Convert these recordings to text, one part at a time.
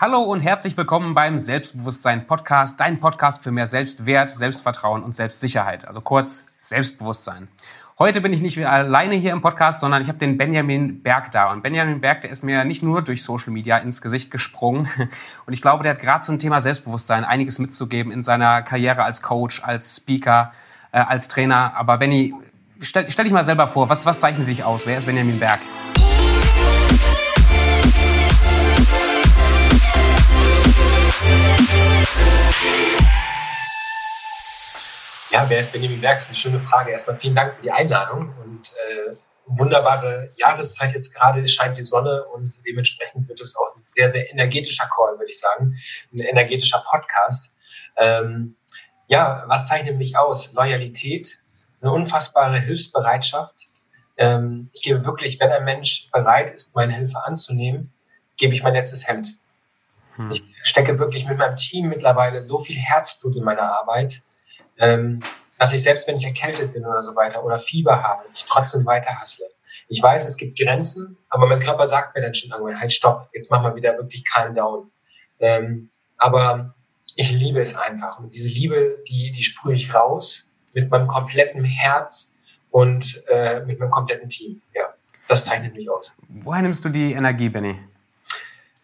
Hallo und herzlich willkommen beim Selbstbewusstsein Podcast, dein Podcast für mehr Selbstwert, Selbstvertrauen und Selbstsicherheit, also kurz Selbstbewusstsein. Heute bin ich nicht alleine hier im Podcast, sondern ich habe den Benjamin Berg da. Und Benjamin Berg, der ist mir nicht nur durch Social Media ins Gesicht gesprungen. Und ich glaube, der hat gerade zum Thema Selbstbewusstsein einiges mitzugeben in seiner Karriere als Coach, als Speaker, äh, als Trainer. Aber Benny, stell, stell dich mal selber vor, was, was zeichnet dich aus? Wer ist Benjamin Berg? Ja, wer ist Benjamin Berg? Ist eine schöne Frage. Erstmal vielen Dank für die Einladung und äh, wunderbare Jahreszeit jetzt gerade. Es scheint die Sonne und dementsprechend wird es auch ein sehr, sehr energetischer Call, würde ich sagen. Ein energetischer Podcast. Ähm, ja, was zeichnet mich aus? Loyalität, eine unfassbare Hilfsbereitschaft. Ähm, ich gebe wirklich, wenn ein Mensch bereit ist, meine Hilfe anzunehmen, gebe ich mein letztes Hemd. Hm. Ich stecke wirklich mit meinem Team mittlerweile so viel Herzblut in meiner Arbeit ähm, dass ich selbst wenn ich erkältet bin oder so weiter oder Fieber habe, ich trotzdem weiter hassle. Ich weiß, es gibt Grenzen, aber mein Körper sagt mir dann schon irgendwann, halt stopp, jetzt mach mal wieder wirklich calm down. Ähm, aber ich liebe es einfach. Und diese Liebe, die, die sprühe ich raus mit meinem kompletten Herz und äh, mit meinem kompletten Team. Ja, das zeichnet mich aus. Woher nimmst du die Energie, Benny?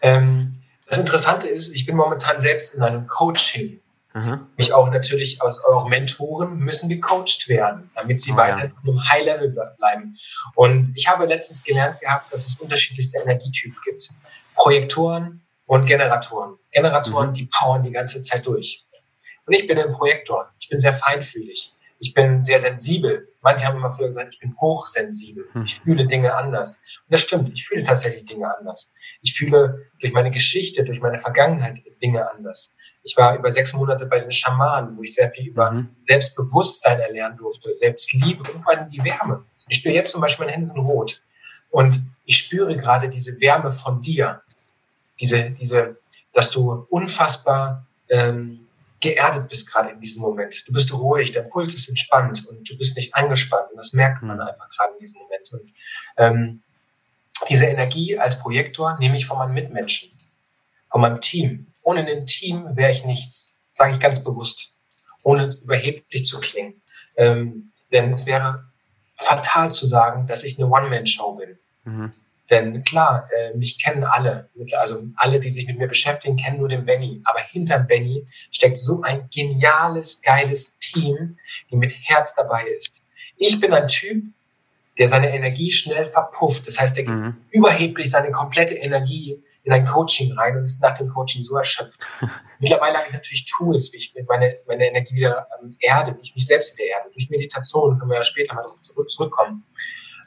Ähm, das Interessante ist, ich bin momentan selbst in einem Coaching. Mhm. Mich auch natürlich aus euren Mentoren müssen gecoacht werden, damit sie oh, weiter ja. auf einem High Level bleiben. Und ich habe letztens gelernt gehabt, dass es unterschiedlichste Energietypen gibt. Projektoren und Generatoren. Generatoren, mhm. die powern die ganze Zeit durch. Und ich bin ein Projektor. Ich bin sehr feinfühlig. Ich bin sehr sensibel. Manche haben immer früher gesagt, ich bin hochsensibel. Mhm. Ich fühle Dinge anders. Und das stimmt. Ich fühle tatsächlich Dinge anders. Ich fühle durch meine Geschichte, durch meine Vergangenheit Dinge anders. Ich war über sechs Monate bei den Schamanen, wo ich sehr viel über mhm. Selbstbewusstsein erlernen durfte, Selbstliebe und vor allem die Wärme. Ich spüre jetzt zum Beispiel, meine Hände sind rot. Und ich spüre gerade diese Wärme von dir. Diese, diese, dass du unfassbar ähm, geerdet bist gerade in diesem Moment. Du bist ruhig, dein Puls ist entspannt und du bist nicht angespannt. Und das merkt man mhm. einfach gerade in diesem Moment. Und ähm, diese Energie als Projektor nehme ich von meinen Mitmenschen, von meinem Team. Ohne ein Team wäre ich nichts, sage ich ganz bewusst, ohne überheblich zu klingen. Ähm, denn es wäre fatal zu sagen, dass ich eine One-Man-Show bin. Mhm. Denn klar, äh, mich kennen alle, also alle, die sich mit mir beschäftigen, kennen nur den Benny. Aber hinter Benny steckt so ein geniales, geiles Team, die mit Herz dabei ist. Ich bin ein Typ, der seine Energie schnell verpufft. Das heißt, er gibt mhm. überheblich seine komplette Energie in ein Coaching rein und ist nach dem Coaching so erschöpft. Mittlerweile habe ich natürlich Tools, wie ich meine, meine Energie wieder ähm, erde, wie ich mich selbst wieder erde. Durch Meditation können wir ja später mal darauf zurück, zurückkommen.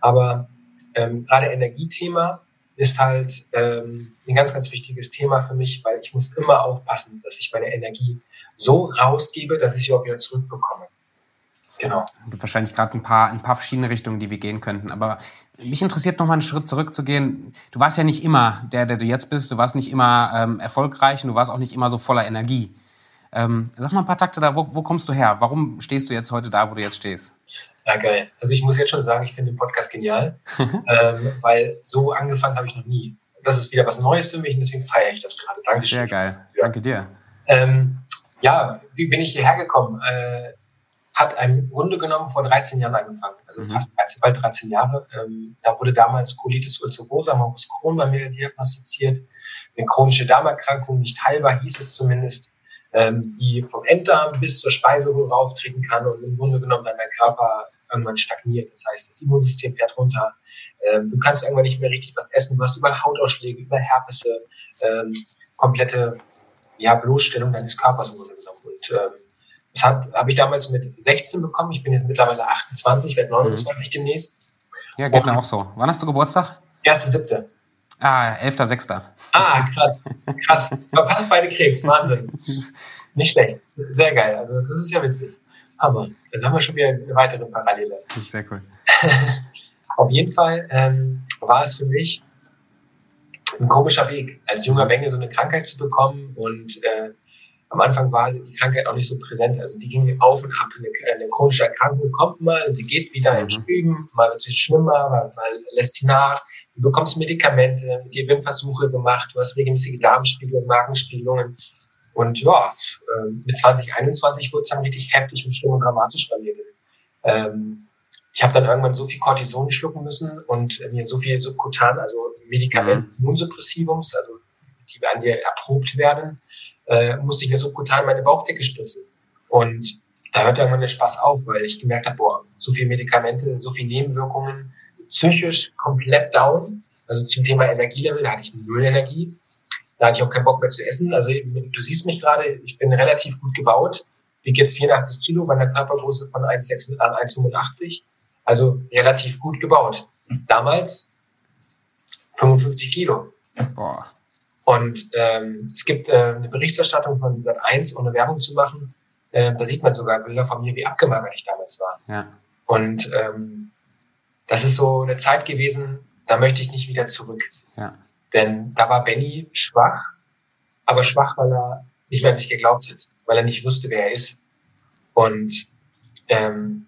Aber ähm, gerade Energiethema ist halt ähm, ein ganz, ganz wichtiges Thema für mich, weil ich muss immer aufpassen, dass ich meine Energie so rausgebe, dass ich sie auch wieder zurückbekomme. Genau. Gibt wahrscheinlich gerade ein paar, ein paar verschiedene Richtungen, die wir gehen könnten. Aber mich interessiert noch mal einen Schritt zurückzugehen. Du warst ja nicht immer der, der du jetzt bist. Du warst nicht immer ähm, erfolgreich und du warst auch nicht immer so voller Energie. Ähm, sag mal ein paar Takte da. Wo, wo kommst du her? Warum stehst du jetzt heute da, wo du jetzt stehst? Ja, geil. Also ich muss jetzt schon sagen, ich finde den Podcast genial, ähm, weil so angefangen habe ich noch nie. Das ist wieder was Neues für mich und deswegen feiere ich das gerade. Dankeschön. Sehr geil. Ja. Danke dir. Ähm, ja, wie bin ich hierher gekommen? Äh, hat im Grunde genommen vor 13 Jahren angefangen, also mhm. fast 13, bald 13 Jahre. Ähm, da wurde damals Colitis ulcerosa, Morbus Crohn bei mir diagnostiziert. Eine chronische Darmerkrankung, nicht heilbar hieß es zumindest, ähm, die vom Enddarm bis zur Speiseröhre auftreten kann und im Grunde genommen dann dein Körper irgendwann stagniert. Das heißt, das Immunsystem fährt runter. Ähm, du kannst irgendwann nicht mehr richtig was essen. Du hast überall Hautausschläge, über Herpesse, ähm, komplette ja, Bloßstellung deines Körpers im Grunde genommen. Und ähm, das habe ich damals mit 16 bekommen. Ich bin jetzt mittlerweile 28, werde 29 mhm. demnächst. Ja, geht mir auch so. Wann hast du Geburtstag? 1.7. Ah, 11.6. Ah, krass, krass. Verpasst beide Krebs, Wahnsinn. Nicht schlecht, sehr geil. Also das ist ja witzig. Aber jetzt haben wir schon wieder eine weitere Parallele. Sehr cool. Auf jeden Fall ähm, war es für mich ein komischer Weg, als junger Bengel so eine Krankheit zu bekommen und äh, am Anfang war die Krankheit auch nicht so präsent. Also die ging auf und ab. Eine, eine chronische Erkrankung kommt mal, sie geht wieder mhm. in Schüben, mal wird sie schlimmer, mal, mal lässt sie nach. du bekommst Medikamente, mit dir werden Versuche gemacht, du hast regelmäßige Darmspiegel, Magenspiegelungen. Und ja, äh, mit 2021 wurde es dann richtig heftig und schlimm und dramatisch bei mir. Ähm, ich habe dann irgendwann so viel Cortison schlucken müssen und mir so viel Subkutan, also Medikamente, mhm. Immunsuppressivums, also die an dir erprobt werden, äh, musste ich mir subkutan meine Bauchdecke spritzen. Und da hört irgendwann der Spaß auf, weil ich gemerkt habe, boah, so viele Medikamente, so viele Nebenwirkungen, psychisch komplett down. Also zum Thema Energielevel, hatte ich null Energie. Da hatte ich auch keinen Bock mehr zu essen. Also du siehst mich gerade, ich bin relativ gut gebaut, wiege jetzt 84 Kilo bei einer Körpergröße von 1,85. Also relativ gut gebaut. Damals 55 Kilo. Boah. Und ähm, es gibt äh, eine Berichterstattung von Sat 1, ohne Werbung zu machen. Äh, da sieht man sogar Bilder von mir, wie abgemagert ich damals war. Ja. Und ähm, das ist so eine Zeit gewesen, da möchte ich nicht wieder zurück. Ja. Denn da war Benny schwach, aber schwach, weil er nicht mehr an sich geglaubt hat, weil er nicht wusste, wer er ist. Und ähm,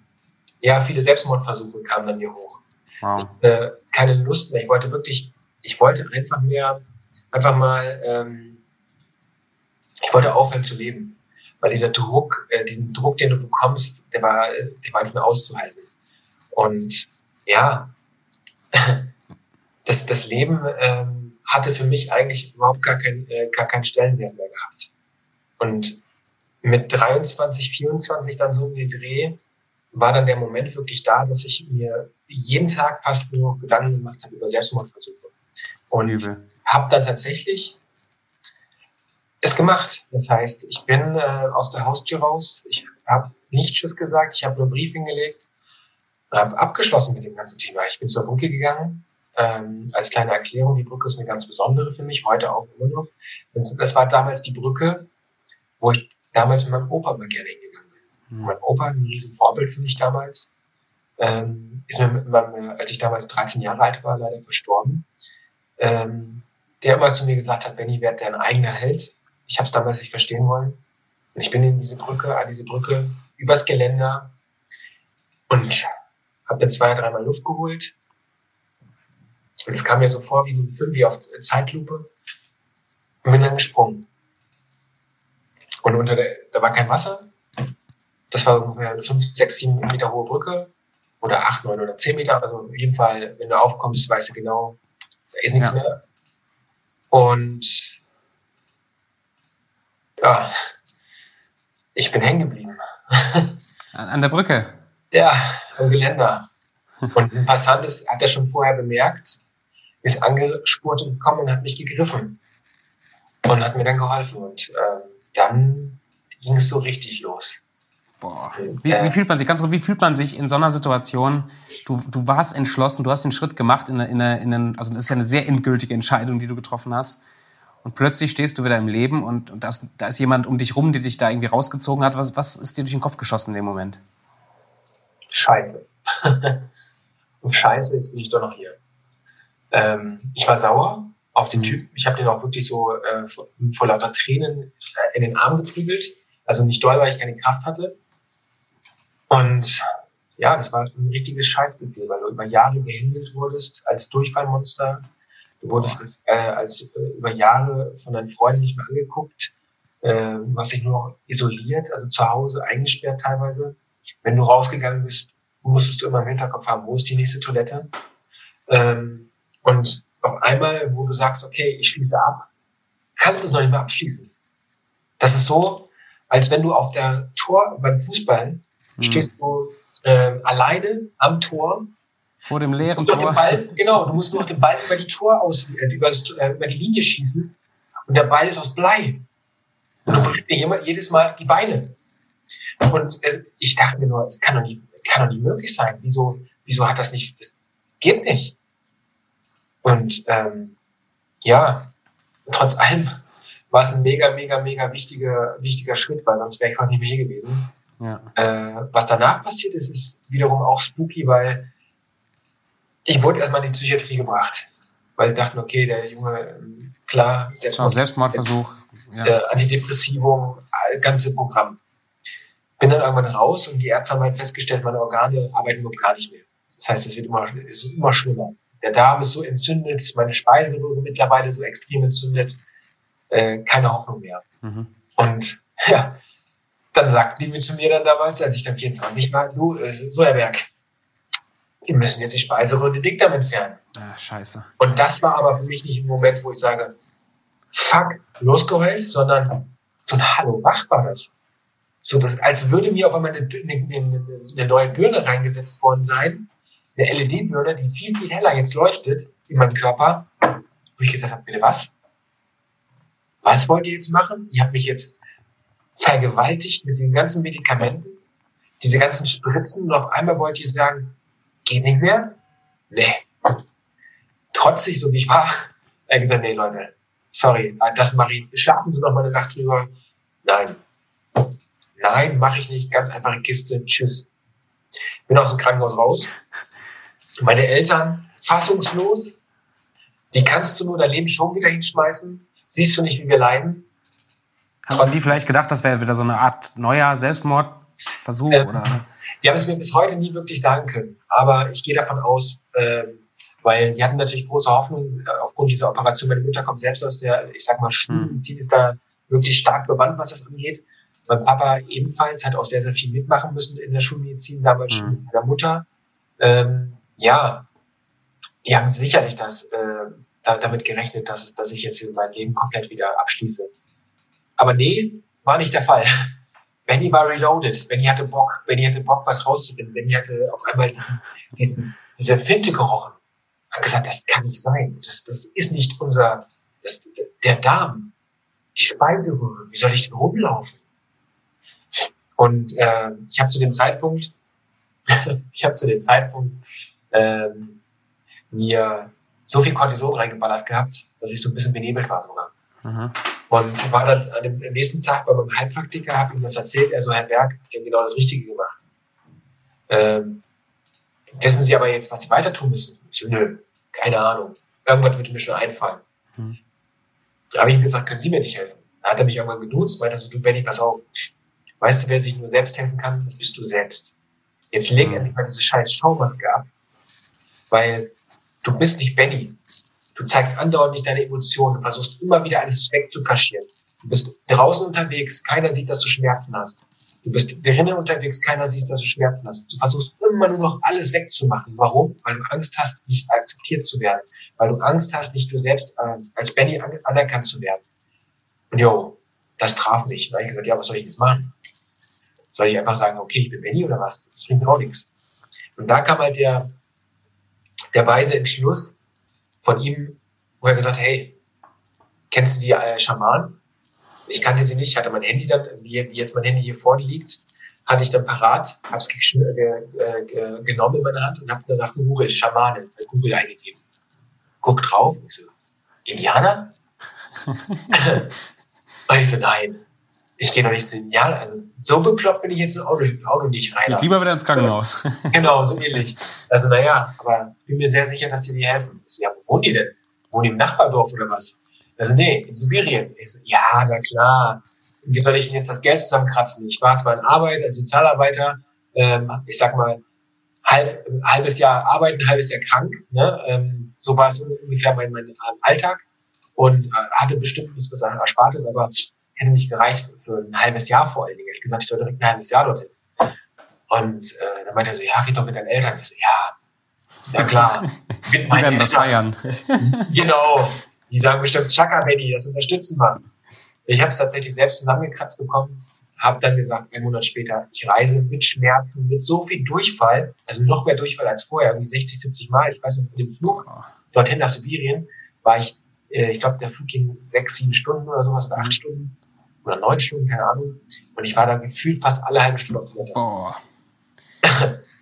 ja, viele Selbstmordversuche kamen dann mir hoch. Wow. Ich, äh, keine Lust mehr. Ich wollte wirklich, ich wollte einfach mehr, einfach mal, ähm, ich wollte aufhören zu leben. Weil dieser Druck, äh, diesen Druck, den du bekommst, der war, der war nicht mehr auszuhalten. Und ja, das, das Leben ähm, hatte für mich eigentlich überhaupt gar, kein, äh, gar keinen Stellenwert mehr gehabt. Und mit 23, 24 dann so in den Dreh war dann der Moment wirklich da, dass ich mir jeden Tag fast nur Gedanken gemacht habe über Selbstmordversuche. Und habe dann tatsächlich es gemacht. Das heißt, ich bin äh, aus der Haustür raus, ich habe nicht Tschüss gesagt, ich habe nur Brief hingelegt und habe abgeschlossen mit dem ganzen Thema. Ich bin zur Brücke gegangen. Ähm, als kleine Erklärung, die Brücke ist eine ganz besondere für mich, heute auch immer noch. Das war damals die Brücke, wo ich damals mit meinem Opa mal gerne hingegangen bin. Mhm. Mein Opa, ein riesen Vorbild für mich damals, ähm, ist mir, meinem, als ich damals 13 Jahre alt war, leider verstorben. Ähm, der immer zu mir gesagt hat, Benny, werd dein eigener Held. Ich habe es damals nicht verstehen wollen. Und ich bin in diese Brücke, an diese Brücke, übers Geländer und habe dann zwei, dreimal Luft geholt. Und es kam mir so vor wie ein Film, wie auf Zeitlupe. Und bin dann gesprungen. Und unter der, da war kein Wasser. Das war ungefähr eine 5, 6, 7 Meter hohe Brücke. Oder 8, 9 oder 10 Meter. Also auf jeden Fall, wenn du aufkommst, weißt du genau, da ist nichts ja. mehr. Und ja, ich bin hängen geblieben. An der Brücke? Ja, am Geländer. Und ein Passant ist, hat er schon vorher bemerkt, ist angespurt gekommen und hat mich gegriffen. Und hat mir dann geholfen. Und ähm, dann ging es so richtig los. Boah. Wie, wie, fühlt man sich, ganz kurz, wie fühlt man sich in so einer Situation? Du, du warst entschlossen, du hast den Schritt gemacht in, in, in, in also das ist ja eine sehr endgültige Entscheidung, die du getroffen hast. Und plötzlich stehst du wieder im Leben und, und das, da ist jemand um dich rum, der dich da irgendwie rausgezogen hat. Was, was ist dir durch den Kopf geschossen in dem Moment? Scheiße. Scheiße, jetzt bin ich doch noch hier. Ähm, ich war sauer auf den mhm. Typen. Ich habe den auch wirklich so äh, vor, vor lauter Tränen äh, in den Arm geprügelt. Also nicht doll, weil ich keine Kraft hatte. Und ja, das war ein richtiges Scheißgefühl, weil du über Jahre gehänselt wurdest als Durchfallmonster. Du wurdest als, äh, als äh, über Jahre von deinen Freunden nicht mehr angeguckt. Äh, du hast dich nur isoliert, also zu Hause eingesperrt teilweise. Wenn du rausgegangen bist, musstest du immer im Hinterkopf haben, wo ist die nächste Toilette? Ähm, und auf einmal, wo du sagst, okay, ich schließe ab, kannst du es noch nicht mehr abschließen. Das ist so, als wenn du auf der Tor beim Fußball mhm. stehst du äh, alleine am Tor vor dem leeren Tor. Ball, genau, du musst nur den Ball über die Tor aus, äh, über, das, äh, über die Linie schießen und der Ball ist aus Blei. Und du brichst dir jedes Mal die Beine. Und äh, ich dachte mir nur, es kann doch nicht, kann doch nicht möglich sein. Wieso, wieso hat das nicht, das geht nicht. Und ähm, ja, trotz allem war es ein mega, mega, mega wichtiger, wichtiger Schritt, weil sonst wäre ich heute nicht mehr hier gewesen. Ja. Äh, was danach passiert ist, ist wiederum auch spooky, weil ich wurde erstmal in die Psychiatrie gebracht, weil ich dachte, okay, der Junge, klar, Selbstmord, Selbstmordversuch, ja. äh, Antidepressivum, ganze Programm. Bin dann irgendwann raus und die Ärzte haben halt festgestellt, meine Organe arbeiten überhaupt gar nicht mehr. Das heißt, es wird immer, es ist immer schlimmer. Der Darm ist so entzündet, meine Speiseröhre mittlerweile so extrem entzündet, äh, keine Hoffnung mehr. Mhm. Und ja, dann sagten die mir zu mir dann damals, als ich dann 24 war, du, äh, so Herr Berg, wir müssen jetzt die Speiseröhre Dickdarm entfernen. Ach, scheiße. Und das war aber für mich nicht ein Moment, wo ich sage, fuck, losgeheult, sondern so ein Hallo, wach war das. So, das, als würde mir auf einmal eine, eine, eine neue Birne reingesetzt worden sein, eine LED-Birne, die viel, viel heller jetzt leuchtet in meinem Körper, wo ich gesagt habe, bitte was? Was wollt ihr jetzt machen? Ihr habt mich jetzt vergewaltigt mit den ganzen Medikamenten, diese ganzen Spritzen und auf einmal wollt ihr sagen, geht nicht mehr? Nee. Trotzig, so wie ich war, er gesagt, nee, Leute, sorry, das mache ich, schlafen Sie noch mal eine Nacht drüber. Nein. Nein, mache ich nicht, ganz einfache Kiste, tschüss. Bin aus dem Krankenhaus raus. Meine Eltern fassungslos. Wie kannst du nur dein Leben schon wieder hinschmeißen? Siehst du nicht, wie wir leiden? Haben Sie vielleicht gedacht, das wäre wieder so eine Art neuer Selbstmordversuch? Ähm, oder? Die haben es mir bis heute nie wirklich sagen können. Aber ich gehe davon aus, äh, weil die hatten natürlich große Hoffnung äh, aufgrund dieser Operation. Meine Mutter kommt selbst aus der, ich sag mal, Schulmedizin, hm. ist da wirklich stark bewandt, was das angeht. Mein Papa ebenfalls hat auch sehr, sehr viel mitmachen müssen in der Schulmedizin, damals schon mit meiner Mutter. Ähm, ja, die haben sicherlich das, äh, damit gerechnet, dass, dass ich jetzt mein Leben komplett wieder abschließe. Aber nee, war nicht der Fall. Benny war reloaded. Benny hatte Bock. Benny hatte Bock, was rauszufinden. Benny hatte auf einmal diesen, diesen, diese Finte gerochen. Hat gesagt, das kann nicht sein. Das, das ist nicht unser, das, der Darm, die Speiseröhre. Wie soll ich denn rumlaufen? Und äh, ich habe zu dem Zeitpunkt, ich habe zu dem Zeitpunkt ähm, mir so viel Cortison reingeballert gehabt, dass ich so ein bisschen benebelt war sogar. Mhm. Und war dann an dem, am nächsten Tag bei meinem Heilpraktiker, habe ihm das erzählt, er so, Herr Berg, Sie haben genau das Richtige gemacht. Ähm, wissen Sie aber jetzt, was Sie weiter tun müssen? Ich so, nö, keine Ahnung. Irgendwas wird mir schon einfallen. Mhm. Da habe ich ihm gesagt, können Sie mir nicht helfen? Da hat er mich irgendwann geduzt, meinte so, du Benny, pass auf. Weißt du, wer sich nur selbst helfen kann? Das bist du selbst. Jetzt leg mhm. endlich mal diese scheiß Schaumaske ab. Weil du bist nicht Benny. Du zeigst andauernd nicht deine Emotionen. Du versuchst immer wieder alles wegzukaschieren. Du bist draußen unterwegs, keiner sieht, dass du Schmerzen hast. Du bist drinnen unterwegs, keiner sieht, dass du Schmerzen hast. Du versuchst immer nur noch alles wegzumachen. Warum? Weil du Angst hast, nicht akzeptiert zu werden. Weil du Angst hast, nicht du selbst äh, als Benny an anerkannt zu werden. Und jo, das traf mich. Da habe ich gesagt, ja, was soll ich jetzt machen? Soll ich einfach sagen, okay, ich bin Benny oder was? Das bringt mir auch nichts. Und da kam halt der, der weise Entschluss, von ihm, wo er gesagt hat, hey, kennst du die äh, Schamanen? Ich kannte sie nicht, hatte mein Handy dann, wie, wie jetzt mein Handy hier vorne liegt, hatte ich dann parat, habe es äh, genommen in meine Hand und habe danach gegoogelt, Schamanen, bei Google eingegeben. Guck drauf, und ich so, Indianer? und ich so, nein, ich gehe doch nicht zu ja, also so bekloppt bin ich jetzt im Auto, Auto nicht rein. Ich lieber wieder ins Krankenhaus. genau, so ähnlich. Also naja, aber bin mir sehr sicher, dass sie dir helfen. Ich so, ja, wo wohnen die denn? Wohnen die im Nachbardorf oder was? Also nee, in Sibirien. Ich so, ja, na klar. Wie soll ich denn jetzt das Geld zusammenkratzen? Ich war zwar in Arbeit als Sozialarbeiter, ähm, ich sag mal, halb, halbes Jahr arbeiten, halbes Jahr krank. Ne? Ähm, so war es ungefähr mein, mein Alltag und äh, hatte bestimmt was Erspartes, aber hätte nicht gereicht für ein halbes Jahr vor allen Dingen. Ich gesagt, ich soll direkt ein halbes Jahr dorthin. Und äh, dann meinte er so, ja, red doch mit deinen Eltern. Ich so, ja, ja klar. Mit die werden das feiern. genau. Die sagen bestimmt, Chaka, Benny, das unterstützen wir. Ich habe es tatsächlich selbst zusammengekratzt bekommen, habe dann gesagt, einen Monat später, ich reise mit Schmerzen, mit so viel Durchfall, also noch mehr Durchfall als vorher, irgendwie 60, 70 Mal. Ich weiß noch, mit dem Flug dorthin nach Sibirien war ich, äh, ich glaube, der Flug ging sechs, sieben Stunden oder sowas oder acht Stunden oder neun Stunden, keine Ahnung. Und ich war da gefühlt fast alle halbe Stunde auf Toilette. Boah.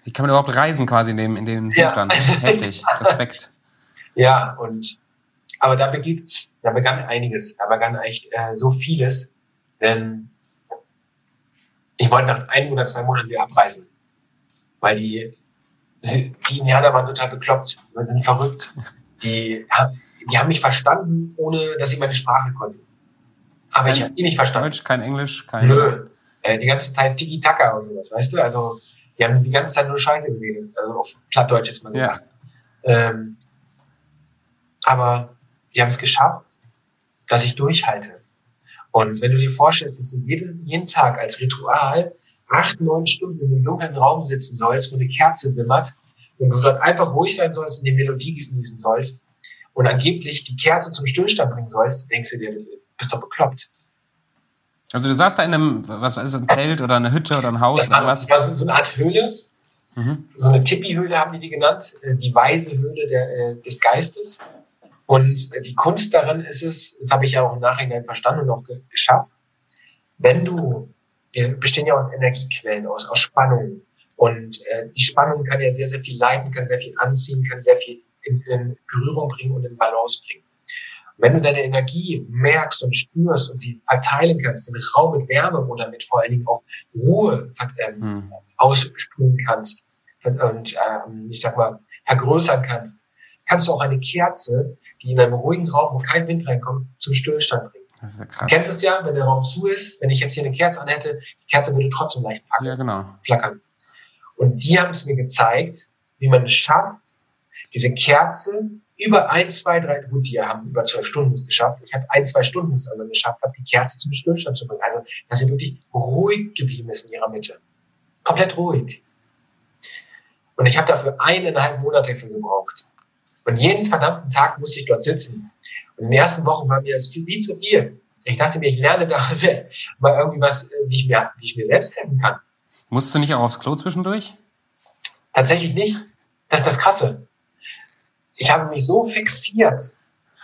Wie kann man überhaupt reisen quasi in dem, in dem Zustand? Ja. Heftig. Respekt. Ja, und aber da begann, da begann einiges, da begann echt äh, so vieles, denn ich wollte nach einem oder zwei Monaten wieder abreisen, weil die, die Indianer waren total bekloppt, sind verrückt, die, die haben mich verstanden, ohne dass sie meine Sprache konnten. Aber ich habe ihn nicht verstanden. Deutsch, kein Englisch, kein. Nö. Äh, die ganze Zeit Tiki-Taka und sowas, weißt du? Also, die haben die ganze Zeit nur Scheiße geredet. Also auf Plattdeutsch jetzt mal gesagt. Ja. Ähm, aber sie haben es geschafft, dass ich durchhalte. Und wenn du dir vorstellst, dass du jeden, jeden Tag als Ritual acht, neun Stunden in einem dunklen Raum sitzen sollst, wo eine Kerze wimmert und du dort einfach ruhig sein sollst und die Melodie genießen sollst und angeblich die Kerze zum Stillstand bringen sollst, denkst du dir, bist doch bekloppt. Also du saßt da in einem, was ist ein Zelt oder eine Hütte oder ein Haus war, oder was? Das war so eine Art Höhle, mhm. so eine Tipi-Höhle haben die die genannt, äh, die weise Höhle der, äh, des Geistes. Und die Kunst daran ist es, das habe ich ja auch im Nachhinein verstanden und auch ge geschafft, wenn du, wir bestehen ja aus Energiequellen, aus, aus Spannungen. Und äh, die Spannung kann ja sehr, sehr viel leiten, kann sehr viel anziehen, kann sehr viel in, in Berührung bringen und in Balance bringen. Wenn du deine Energie merkst und spürst und sie verteilen kannst, den Raum mit Wärme oder mit vor allen Dingen auch Ruhe ähm, hm. ausspülen kannst und, und ähm, ich sag mal vergrößern kannst, kannst du auch eine Kerze die in einem ruhigen Raum, wo kein Wind reinkommt, zum Stillstand bringen. Das ist ja krass. Du kennst es ja, wenn der Raum zu ist, wenn ich jetzt hier eine Kerze anhätte, die Kerze würde trotzdem leicht packen, ja, genau. flackern. Und die haben es mir gezeigt, wie man es schafft, diese Kerze über ein, zwei, drei, gut, die haben über zwölf Stunden es geschafft. Ich habe ein, zwei Stunden es aber geschafft, habe die Kerze zum Stillstand zu bringen. Also, dass sie wirklich ruhig geblieben ist in ihrer Mitte. Komplett ruhig. Und ich habe dafür eineinhalb Monate für gebraucht. Und jeden verdammten Tag musste ich dort sitzen. Und in den ersten Wochen war mir das viel, viel zu viel. Ich dachte mir, ich lerne da mal irgendwie was, wie ich mir, wie ich mir selbst helfen kann. Musst du nicht auch aufs Klo zwischendurch? Tatsächlich nicht. Das ist das Krasse. Ich habe mich so fixiert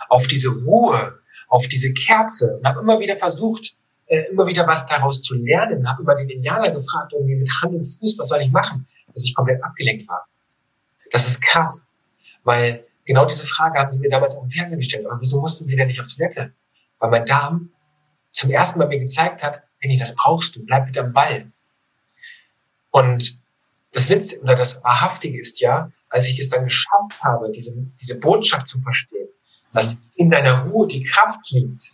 auf diese Ruhe, auf diese Kerze und habe immer wieder versucht, äh, immer wieder was daraus zu lernen. Habe immer den Indianer gefragt, irgendwie mit Hand und Fuß, was soll ich machen, dass ich komplett abgelenkt war. Das ist krass, weil Genau diese Frage haben sie mir damals dem Fernsehen gestellt. Aber wieso mussten sie denn nicht auf Toilette? Weil mein Darm zum ersten Mal mir gezeigt hat, Benny, das brauchst du, bleib wieder am Ball. Und das Witz oder das Wahrhaftige ist ja, als ich es dann geschafft habe, diese, diese Botschaft zu verstehen, dass in deiner Ruhe die Kraft liegt,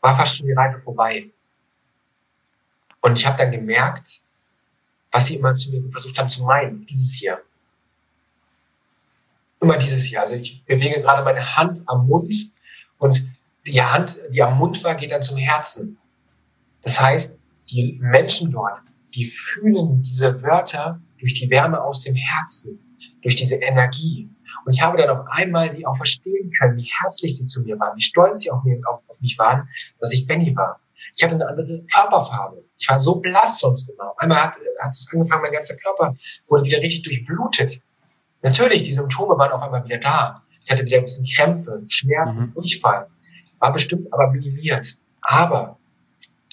war fast schon die Reise vorbei. Und ich habe dann gemerkt, was sie immer zu mir versucht haben zu meinen, dieses hier immer dieses Jahr. Also ich bewege gerade meine Hand am Mund und die Hand, die am Mund war, geht dann zum Herzen. Das heißt, die Menschen dort, die fühlen diese Wörter durch die Wärme aus dem Herzen, durch diese Energie. Und ich habe dann auf einmal die auch verstehen können, wie herzlich sie zu mir waren, wie stolz sie auf, mir, auf, auf mich waren, dass ich Benny war. Ich hatte eine andere Körperfarbe. Ich war so blass sonst immer. Auf einmal hat, hat es angefangen, mein ganzer Körper wurde wieder richtig durchblutet. Natürlich, die Symptome waren auf einmal wieder da. Ich hatte wieder ein bisschen Krämpfe, Schmerzen, mhm. Durchfall. War bestimmt aber minimiert. Aber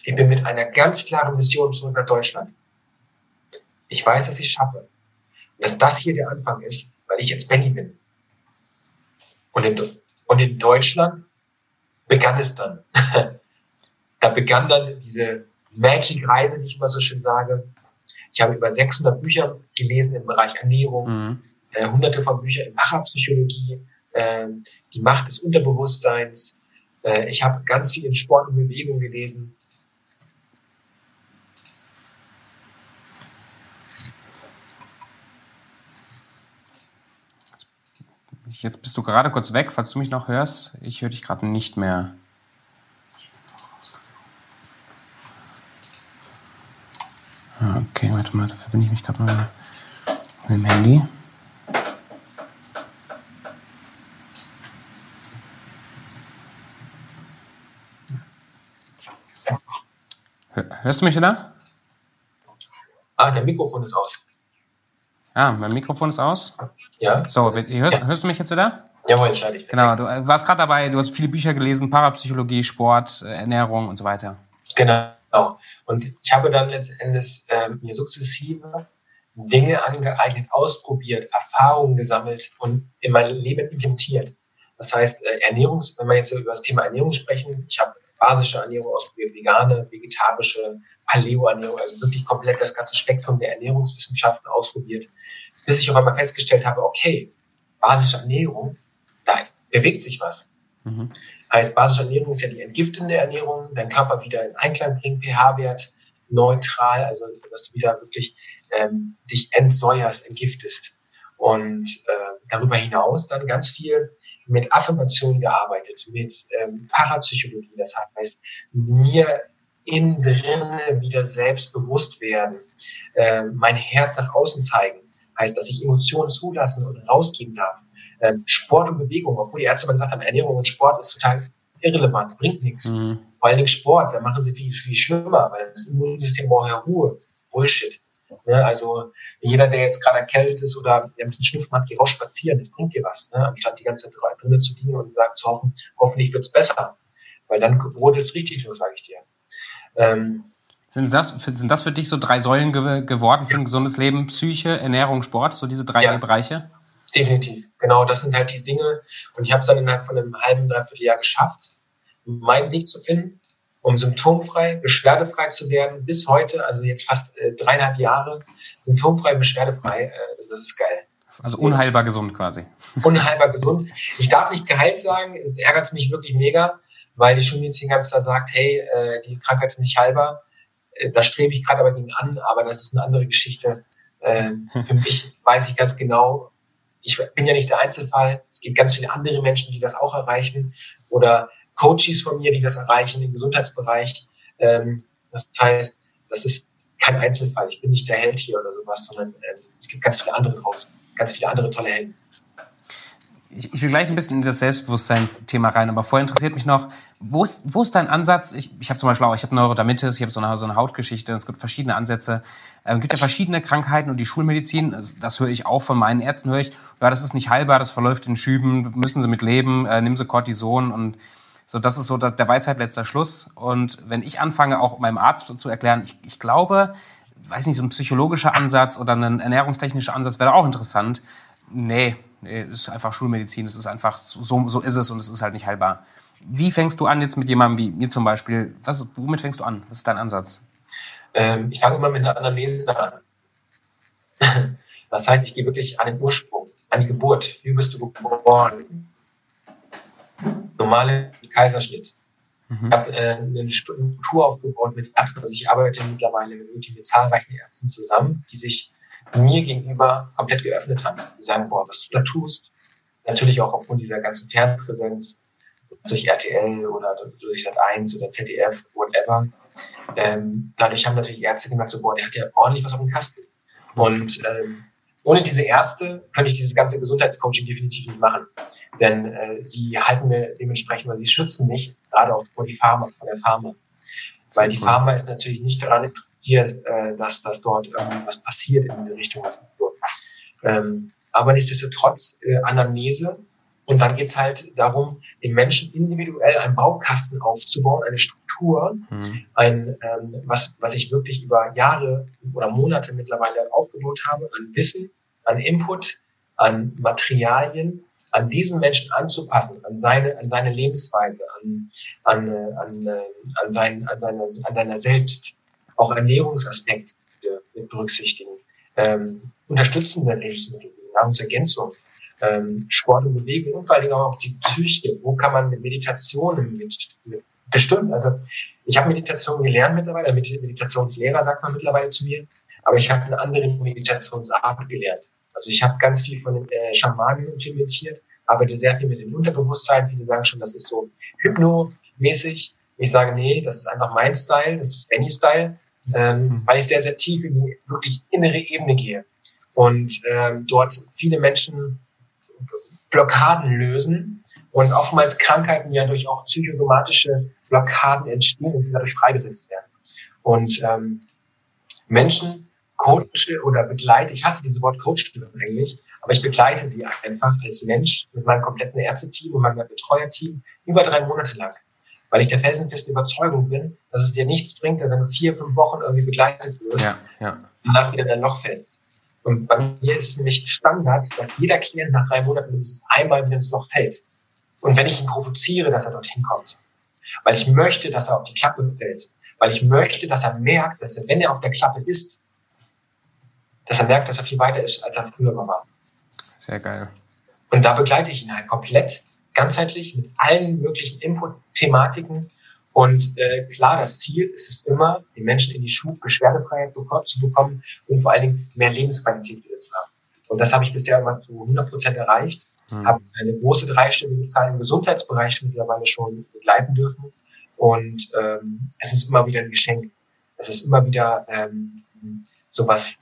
ich bin mit einer ganz klaren Mission zurück nach Deutschland. Ich weiß, dass ich es schaffe. Und dass das hier der Anfang ist, weil ich jetzt Benny bin. Und in, und in Deutschland begann es dann. da begann dann diese Magic-Reise, wie ich immer so schön sage. Ich habe über 600 Bücher gelesen im Bereich Ernährung, mhm äh, hunderte von Büchern in Parapsychologie, äh, die Macht des Unterbewusstseins. Äh, ich habe ganz viel in Sport und Bewegung gelesen. Jetzt bist du gerade kurz weg, falls du mich noch hörst. Ich höre dich gerade nicht mehr. Okay, warte mal, da verbinde ich mich gerade mal mit dem Handy. Hörst du mich wieder? Ah, der Mikrofon ist aus. Ah, mein Mikrofon ist aus? Ja. So, hörst, hörst du mich jetzt wieder? Jawohl, entscheide ich. Genau, du äh, warst gerade dabei, du hast viele Bücher gelesen, Parapsychologie, Sport, äh, Ernährung und so weiter. Genau. Und ich habe dann letztendlich äh, mir sukzessive Dinge angeeignet, ausprobiert, Erfahrungen gesammelt und in mein Leben implementiert. Das heißt, äh, Ernährungs, wenn wir jetzt über das Thema Ernährung sprechen, ich habe basische Ernährung ausprobiert, vegane, vegetarische, Paleo-Ernährung, also wirklich komplett das ganze Spektrum der Ernährungswissenschaften ausprobiert, bis ich auf einmal festgestellt habe, okay, basische Ernährung, da bewegt sich was. Mhm. Heißt, basische Ernährung ist ja die entgiftende Ernährung, dein Körper wieder in Einklang bringen, pH-Wert neutral, also dass du wieder wirklich ähm, dich entsäuerst, entgiftest. Und äh, darüber hinaus dann ganz viel mit Affirmation gearbeitet, mit ähm, Parapsychologie. Das heißt, mir innen drin wieder selbstbewusst werden, äh, mein Herz nach außen zeigen, heißt, dass ich Emotionen zulassen und rausgeben darf. Ähm, Sport und Bewegung, obwohl die Ärzte mal gesagt haben, Ernährung und Sport ist total irrelevant, bringt nichts. Mhm. Vor allen Dingen Sport, da machen sie viel, viel schlimmer, weil das Immunsystem braucht ja Ruhe. Bullshit. Ne? Also jeder, der jetzt gerade erkältet ist oder ein bisschen Schnupfen hat, geh raus spazieren, das bringt dir was. Ne? Anstatt die ganze Zeit drinnen zu liegen und sagen zu hoffen, hoffentlich wird's besser. Weil dann brodelt es richtig los, sage ich dir. Ähm, sind das, sind das für dich so drei Säulen ge geworden für ein gesundes Leben? Psyche, Ernährung, Sport, so diese drei ja, Bereiche? Definitiv, genau. Das sind halt die Dinge. Und ich habe es dann innerhalb von einem halben, dreiviertel Jahr geschafft, meinen Weg zu finden, um symptomfrei, beschwerdefrei zu werden. Bis heute, also jetzt fast äh, dreieinhalb Jahre, symptomfrei, beschwerdefrei. Äh, das ist geil. Also unheilbar gesund quasi. Unheilbar gesund. Ich darf nicht geheilt sagen, es ärgert mich wirklich mega, weil die Schulmedizin ganz klar sagt, hey, äh, die Krankheit ist nicht heilbar. Äh, da strebe ich gerade aber gegen an, aber das ist eine andere Geschichte. Äh, für mich weiß ich ganz genau, ich bin ja nicht der Einzelfall. Es gibt ganz viele andere Menschen, die das auch erreichen oder Coaches von mir, die das erreichen im Gesundheitsbereich. Ähm, das heißt, das ist kein Einzelfall. Ich bin nicht der Held hier oder sowas, sondern ähm, es gibt ganz viele andere draußen, ganz viele andere tolle Helden. Ich, ich will gleich ein bisschen in das Selbstbewusstseinsthema rein, aber vorher interessiert mich noch, wo ist, wo ist dein Ansatz? Ich, ich habe zum Beispiel auch, ich habe Neurodermitis, ich habe so eine, so eine Hautgeschichte, es gibt verschiedene Ansätze. Ähm, es gibt ja verschiedene Krankheiten und die Schulmedizin, das, höre ich auch von meinen Ärzten, höre ich, ja, das ist nicht heilbar, das verläuft in Schüben, müssen sie mit leben, äh, nimm sie Cortison und so, das ist so der Weisheit letzter Schluss. Und wenn ich anfange, auch meinem Arzt zu erklären, ich, ich glaube, weiß nicht, so ein psychologischer Ansatz oder ein ernährungstechnischer Ansatz wäre auch interessant. Nee, nee, ist einfach Schulmedizin, es ist einfach, so, so ist es und es ist halt nicht heilbar. Wie fängst du an jetzt mit jemandem wie mir zum Beispiel? Was, womit fängst du an? Was ist dein Ansatz? Ähm, ich fange immer mit einer Anamnese an. Das heißt, ich gehe wirklich an den Ursprung, an die Geburt. Wie bist du geboren? normale Kaiserschnitt. Mhm. Ich habe äh, eine Struktur aufgebaut mit Ärzten. Also ich arbeite mittlerweile mit, mit zahlreichen Ärzten zusammen, die sich mir gegenüber komplett geöffnet haben. Die sagen, boah, was du da tust. Natürlich auch aufgrund dieser ganzen Fernpräsenz durch RTL oder durch Sat1 oder ZDF, whatever. Ähm, dadurch haben natürlich Ärzte gemerkt, so, boah, der hat ja ordentlich was auf dem Kasten. Und ähm, ohne diese Ärzte könnte ich dieses ganze Gesundheitscoaching definitiv nicht machen. Denn äh, sie halten mir dementsprechend, weil sie schützen mich, gerade auch vor die Pharma, vor der Pharma. Weil die Pharma ist natürlich nicht daran interessiert, äh, dass, dass dort irgendwas passiert in diese Richtung. Ähm, aber nichtsdestotrotz äh, Anamnese. Und dann geht's halt darum, den Menschen individuell einen Baukasten aufzubauen, eine Struktur, mhm. ein, ähm, was, was ich wirklich über Jahre oder Monate mittlerweile aufgebaut habe, an Wissen, an Input, an Materialien, an diesen Menschen anzupassen, an seine, an seine Lebensweise, an, an, an, an, sein, an, seine, an deiner selbst, auch Ernährungsaspekte mit berücksichtigen, ähm, unterstützende Lebensmittel, Nahrungsergänzung, ähm, Sport und Bewegung und vor allen Dingen auch die Psyche. Wo kann man Meditationen mit, mit bestimmt? Also ich habe Meditation gelernt mittlerweile, Meditationslehrer sagt man mittlerweile zu mir, aber ich habe eine andere Meditationsart gelernt. Also ich habe ganz viel von den äh, Schamanen implementiert, arbeite sehr viel mit dem Unterbewusstsein. Viele sagen schon, das ist so hypnomäßig. Ich sage, nee, das ist einfach mein Style, das ist Benny-Style, ähm, mhm. weil ich sehr, sehr tief in die wirklich innere Ebene gehe und ähm, dort viele Menschen Blockaden lösen und oftmals Krankheiten ja durch auch psychosomatische Blockaden entstehen und dadurch freigesetzt werden. Und ähm, Menschen coache oder begleite, ich hasse dieses Wort Coach eigentlich, aber ich begleite sie einfach als Mensch mit meinem kompletten Ärzteteam und meinem Betreuerteam über drei Monate lang. Weil ich der felsenfesten Überzeugung bin, dass es dir nichts bringt, wenn du vier, fünf Wochen irgendwie begleitet wirst, ja, ja. danach wieder in ein Loch fällst. Und bei mir ist es nämlich Standard, dass jeder Klient nach drei Monaten mindestens einmal wieder ins Loch fällt. Und wenn ich ihn provoziere, dass er dorthin kommt, weil ich möchte, dass er auf die Klappe fällt, weil ich möchte, dass er merkt, dass er, wenn er auf der Klappe ist, dass er merkt, dass er viel weiter ist, als er früher war. Sehr geil. Und da begleite ich ihn halt komplett, ganzheitlich, mit allen möglichen Input-Thematiken. Und äh, klar, das Ziel ist es immer, die Menschen in die Schub Beschwerdefreiheit zu bekommen und vor allen Dingen mehr Lebensqualität zu haben. Und das habe ich bisher immer zu 100 Prozent erreicht. mhm. habe eine große dreistellige Zahl im Gesundheitsbereich mittlerweile schon begleiten dürfen. Und ähm, es ist immer wieder ein Geschenk. Es ist immer wieder ähm, so was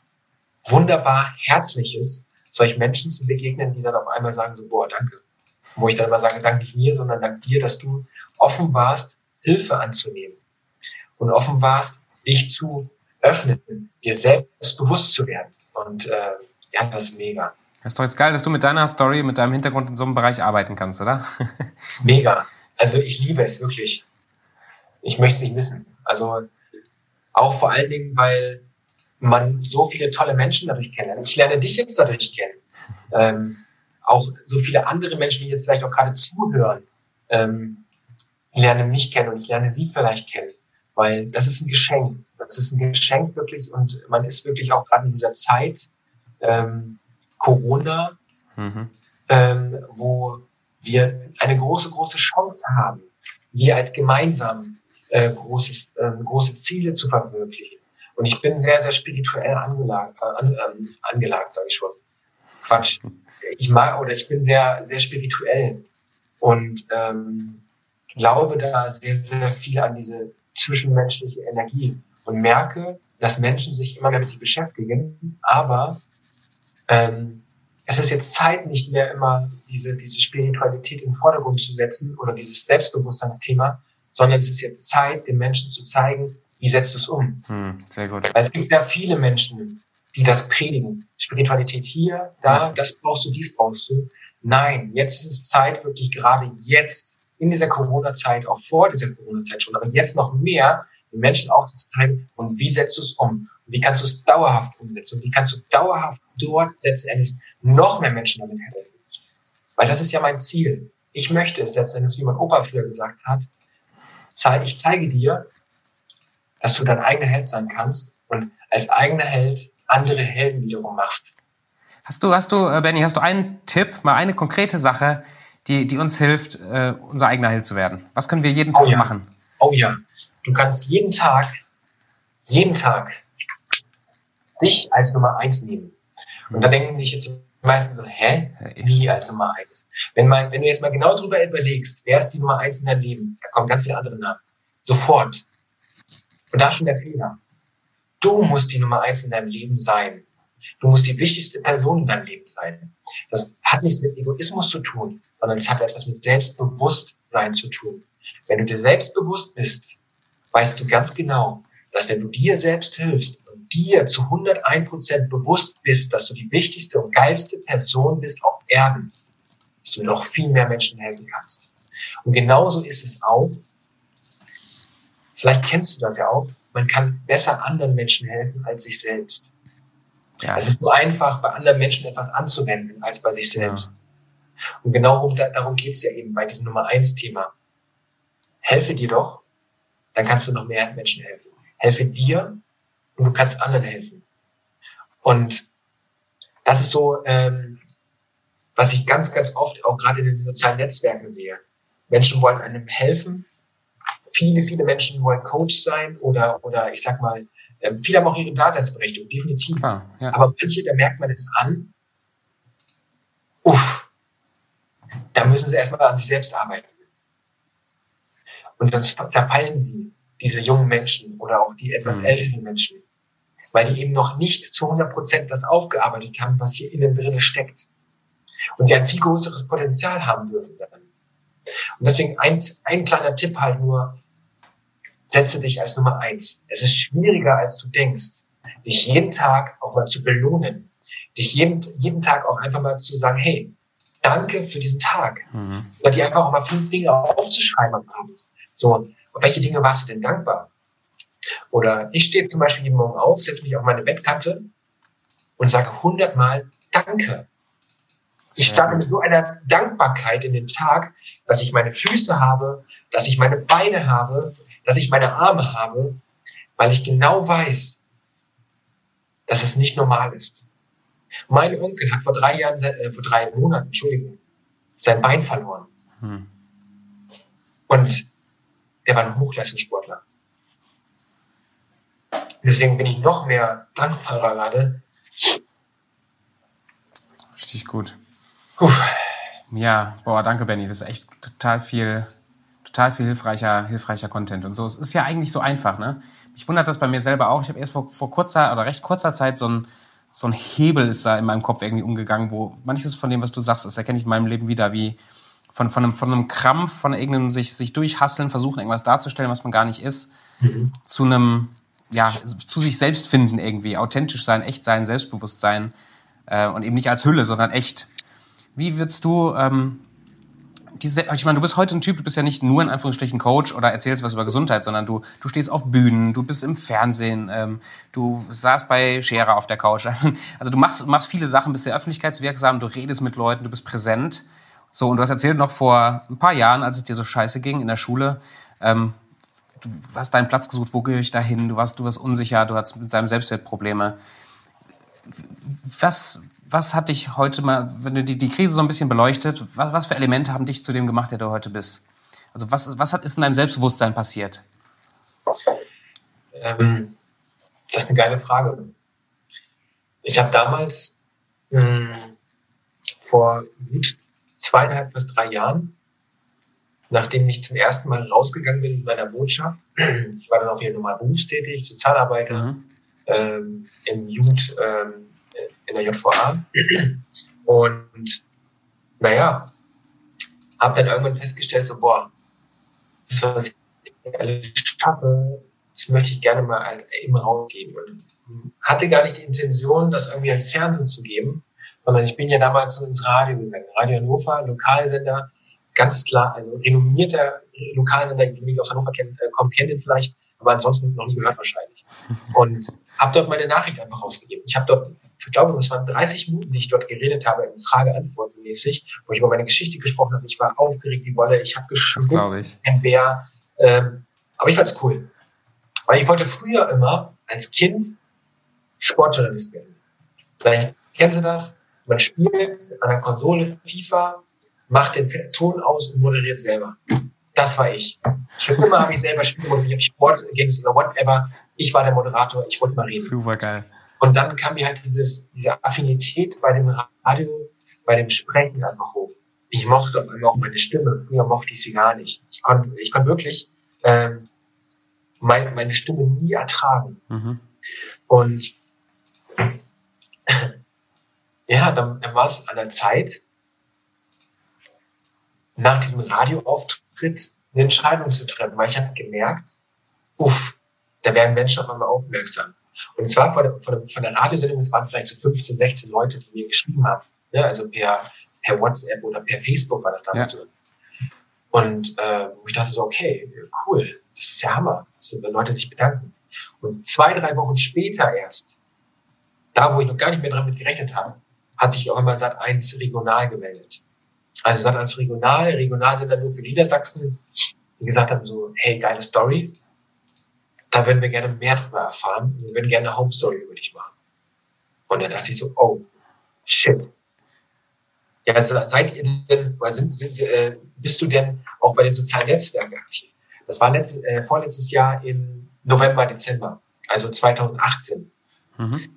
wunderbar Herzliches, solch Menschen zu begegnen, die dann auf einmal sagen so, boah, danke. Wo ich dann immer sage, danke nicht mir, sondern danke dir, dass du offen warst, Hilfe anzunehmen. Und offen warst, dich zu öffnen, dir selbst bewusst zu werden. Und äh, ja, das ist mega. Das ist doch jetzt geil, dass du mit deiner Story, mit deinem Hintergrund in so einem Bereich arbeiten kannst, oder? mega. Also ich liebe es wirklich. Ich möchte es nicht missen. Also auch vor allen Dingen, weil man so viele tolle Menschen dadurch kennenlernt. Ich lerne dich jetzt dadurch kennen. Ähm, auch so viele andere Menschen, die jetzt vielleicht auch gerade zuhören, ähm, lernen mich kennen und ich lerne sie vielleicht kennen. Weil das ist ein Geschenk. Das ist ein Geschenk wirklich und man ist wirklich auch gerade in dieser Zeit, ähm, Corona, mhm. ähm, wo wir eine große, große Chance haben, wir als gemeinsam äh, großes, äh, große Ziele zu verwirklichen. Und ich bin sehr, sehr spirituell angelagt, äh, an, äh, angelagt, sage ich schon. Quatsch. Ich mag oder ich bin sehr, sehr spirituell und ähm, glaube da sehr, sehr viel an diese zwischenmenschliche Energie und merke, dass Menschen sich immer mehr mit sich beschäftigen, aber ähm, es ist jetzt Zeit, nicht mehr immer diese, diese Spiritualität in den Vordergrund zu setzen oder dieses Selbstbewusstseinsthema, sondern es ist jetzt Zeit, den Menschen zu zeigen, wie setzt du es um. Hm, sehr gut. Weil es gibt ja viele Menschen, die das predigen. Spiritualität hier, da, das brauchst du, dies brauchst du. Nein, jetzt ist es Zeit, wirklich gerade jetzt, in dieser Corona-Zeit, auch vor dieser Corona-Zeit schon, aber jetzt noch mehr, den Menschen aufzuzeigen, und wie setzt du es um? Und wie kannst du es dauerhaft umsetzen? Und wie kannst du dauerhaft dort letztendlich noch mehr Menschen damit helfen? Weil das ist ja mein Ziel. Ich möchte es letztendlich, wie mein Opa früher gesagt hat, ich zeige dir, dass du dein eigener Held sein kannst und als eigener Held andere Helden wiederum machst. Hast du, hast du, äh, Benny, hast du einen Tipp, mal eine konkrete Sache, die, die uns hilft, äh, unser eigener Held zu werden? Was können wir jeden Tag oh ja. machen? Oh ja, du kannst jeden Tag, jeden Tag dich als Nummer eins nehmen. Und da denken sich jetzt meistens so, hä? Wie als Nummer eins? Wenn, man, wenn du jetzt mal genau drüber überlegst, wer ist die Nummer eins in deinem Leben, da kommen ganz viele andere Namen. Sofort. Und da ist schon der Fehler. Du musst die Nummer eins in deinem Leben sein. Du musst die wichtigste Person in deinem Leben sein. Das hat nichts mit Egoismus zu tun, sondern es hat etwas mit Selbstbewusstsein zu tun. Wenn du dir selbstbewusst bist, weißt du ganz genau, dass wenn du dir selbst hilfst und dir zu 101 Prozent bewusst bist, dass du die wichtigste und geilste Person bist auf Erden, dass du noch viel mehr Menschen helfen kannst. Und genauso ist es auch, vielleicht kennst du das ja auch, man kann besser anderen Menschen helfen als sich selbst. Ja. Es ist so einfach, bei anderen Menschen etwas anzuwenden, als bei sich selbst. Ja. Und genau darum geht es ja eben bei diesem Nummer eins Thema. Helfe dir doch, dann kannst du noch mehr Menschen helfen. Helfe dir und du kannst anderen helfen. Und das ist so, ähm, was ich ganz, ganz oft auch gerade in den sozialen Netzwerken sehe. Menschen wollen einem helfen. Viele, viele Menschen wollen Coach sein oder, oder ich sag mal, ähm, viele haben auch ihre Daseinsberechtigung, definitiv. Ah, ja. Aber manche, da merkt man es an, uff, da müssen sie erstmal an sich selbst arbeiten. Und dann zerfallen sie, diese jungen Menschen oder auch die etwas mhm. älteren Menschen, weil die eben noch nicht zu 100 Prozent das aufgearbeitet haben, was hier innen drin steckt. Und sie ein viel größeres Potenzial haben dürfen dann. Und deswegen ein, ein kleiner Tipp halt nur, setze dich als Nummer eins. Es ist schwieriger, als du denkst, dich jeden Tag auch mal zu belohnen, dich jeden, jeden Tag auch einfach mal zu sagen, hey, danke für diesen Tag. Mhm. Oder dir einfach auch mal fünf Dinge aufzuschreiben am Abend. So, auf welche Dinge warst du denn dankbar? Oder ich stehe zum Beispiel jeden Morgen auf, setze mich auf meine Bettkante und sage hundertmal Danke. Ich starte mit so einer Dankbarkeit in den Tag, dass ich meine Füße habe, dass ich meine Beine habe, dass ich meine Arme habe, weil ich genau weiß, dass es nicht normal ist. Mein Onkel hat vor drei Jahren, äh, vor drei Monaten, Entschuldigung, sein Bein verloren. Hm. Und der war ein Hochleistungssportler. Deswegen bin ich noch mehr dankbarer gerade. Richtig gut. Puh. Ja, boah, danke, Benny. Das ist echt total viel, total viel hilfreicher, hilfreicher Content und so. Es ist ja eigentlich so einfach, ne? Mich wundert das bei mir selber auch. Ich habe erst vor, vor kurzer oder recht kurzer Zeit so ein, so ein Hebel ist da in meinem Kopf irgendwie umgegangen, wo manches von dem, was du sagst, das erkenne ich in meinem Leben wieder, wie von, von, einem, von einem Krampf, von irgendeinem sich, sich durchhasseln, versuchen, irgendwas darzustellen, was man gar nicht ist, mhm. zu einem, ja, zu sich selbst finden irgendwie, authentisch sein, echt sein, Selbstbewusstsein äh, und eben nicht als Hülle, sondern echt. Wie würdest du, ähm, diese, ich meine, du bist heute ein Typ, du bist ja nicht nur in Anführungsstrichen Coach oder erzählst was über Gesundheit, sondern du, du stehst auf Bühnen, du bist im Fernsehen, ähm, du saßt bei Scherer auf der Couch. Also du machst, machst viele Sachen, bist sehr öffentlichkeitswirksam, du redest mit Leuten, du bist präsent. So, und du hast erzählt noch vor ein paar Jahren, als es dir so scheiße ging in der Schule, ähm, du hast deinen Platz gesucht, wo gehe ich da hin? Du warst, du warst unsicher, du hattest mit seinem Selbstwert Probleme. Was, was hat dich heute mal, wenn du die, die Krise so ein bisschen beleuchtet, was, was für Elemente haben dich zu dem gemacht, der du heute bist? Also was, was hat, ist in deinem Selbstbewusstsein passiert? Ähm, das ist eine geile Frage. Ich habe damals mh, hm, vor gut zweieinhalb, bis drei Jahren, nachdem ich zum ersten Mal rausgegangen bin mit meiner Botschaft, ich war dann auf jeden Fall berufstätig, Sozialarbeiter, mhm. ähm, im Jugend, ähm, in der JVA. Und naja, habe dann irgendwann festgestellt, so, boah, was ich alles schaffe, das möchte ich gerne mal halt eben rausgeben. Und hatte gar nicht die Intention, das irgendwie als Fernsehen zu geben, sondern ich bin ja damals ins Radio gegangen. Radio Hannover, Lokalsender, ganz klar, ein renommierter Lokalsender, die mich aus Hannover kennen, äh, kommen, kennen den vielleicht, aber ansonsten noch nie gehört wahrscheinlich. Und habe dort meine Nachricht einfach rausgegeben. Ich habe dort, ich glaube, es waren 30 Minuten, die ich dort geredet habe, Frage-Antwort-mäßig, wo ich über meine Geschichte gesprochen habe. Ich war aufgeregt wie Wolle, ich habe geschwitzt, ein Bär. Ähm, aber ich fand es cool. Weil ich wollte früher immer als Kind Sportjournalist werden. Vielleicht kennst du das? Man spielt an der Konsole FIFA, macht den Ton aus und moderiert selber. Das war ich. Schon immer habe ich selber Spiele moderiert, Sport, Games oder whatever. Ich war der Moderator, ich wollte mal reden. Super geil. Und dann kam mir halt dieses, diese Affinität bei dem Radio, bei dem Sprechen einfach hoch. Ich mochte auf einmal auch meine Stimme. Früher mochte ich sie gar nicht. Ich konnte, ich konnte wirklich ähm, meine, meine Stimme nie ertragen. Mhm. Und ja, dann, dann war es an der Zeit, nach diesem Radioauftritt eine Entscheidung zu treffen, weil ich habe gemerkt, uff, da werden Menschen auf einmal aufmerksam. Und zwar von der, von der, von der Radiosendung, es waren vielleicht so 15, 16 Leute, die mir geschrieben haben. Ja, also per, per WhatsApp oder per Facebook war das damals ja. so. Und äh, ich dachte so, okay, cool, das ist ja Hammer, dass Leute sich bedanken. Und zwei, drei Wochen später erst, da wo ich noch gar nicht mehr damit gerechnet habe, hat sich auch immer Sat 1 regional gemeldet. Also Sat 1 regional, regional sind dann nur für Niedersachsen, die gesagt haben so, hey, geile Story. Da würden wir gerne mehr darüber erfahren. Wir würden gerne eine Home Story über dich machen. Und dann dachte ich so, oh, shit. Ja, seid ihr denn, oder sind, sind, äh, bist du denn auch bei den sozialen Netzwerken aktiv? Das war letzt, äh, vorletztes Jahr im November, Dezember, also 2018. Mhm.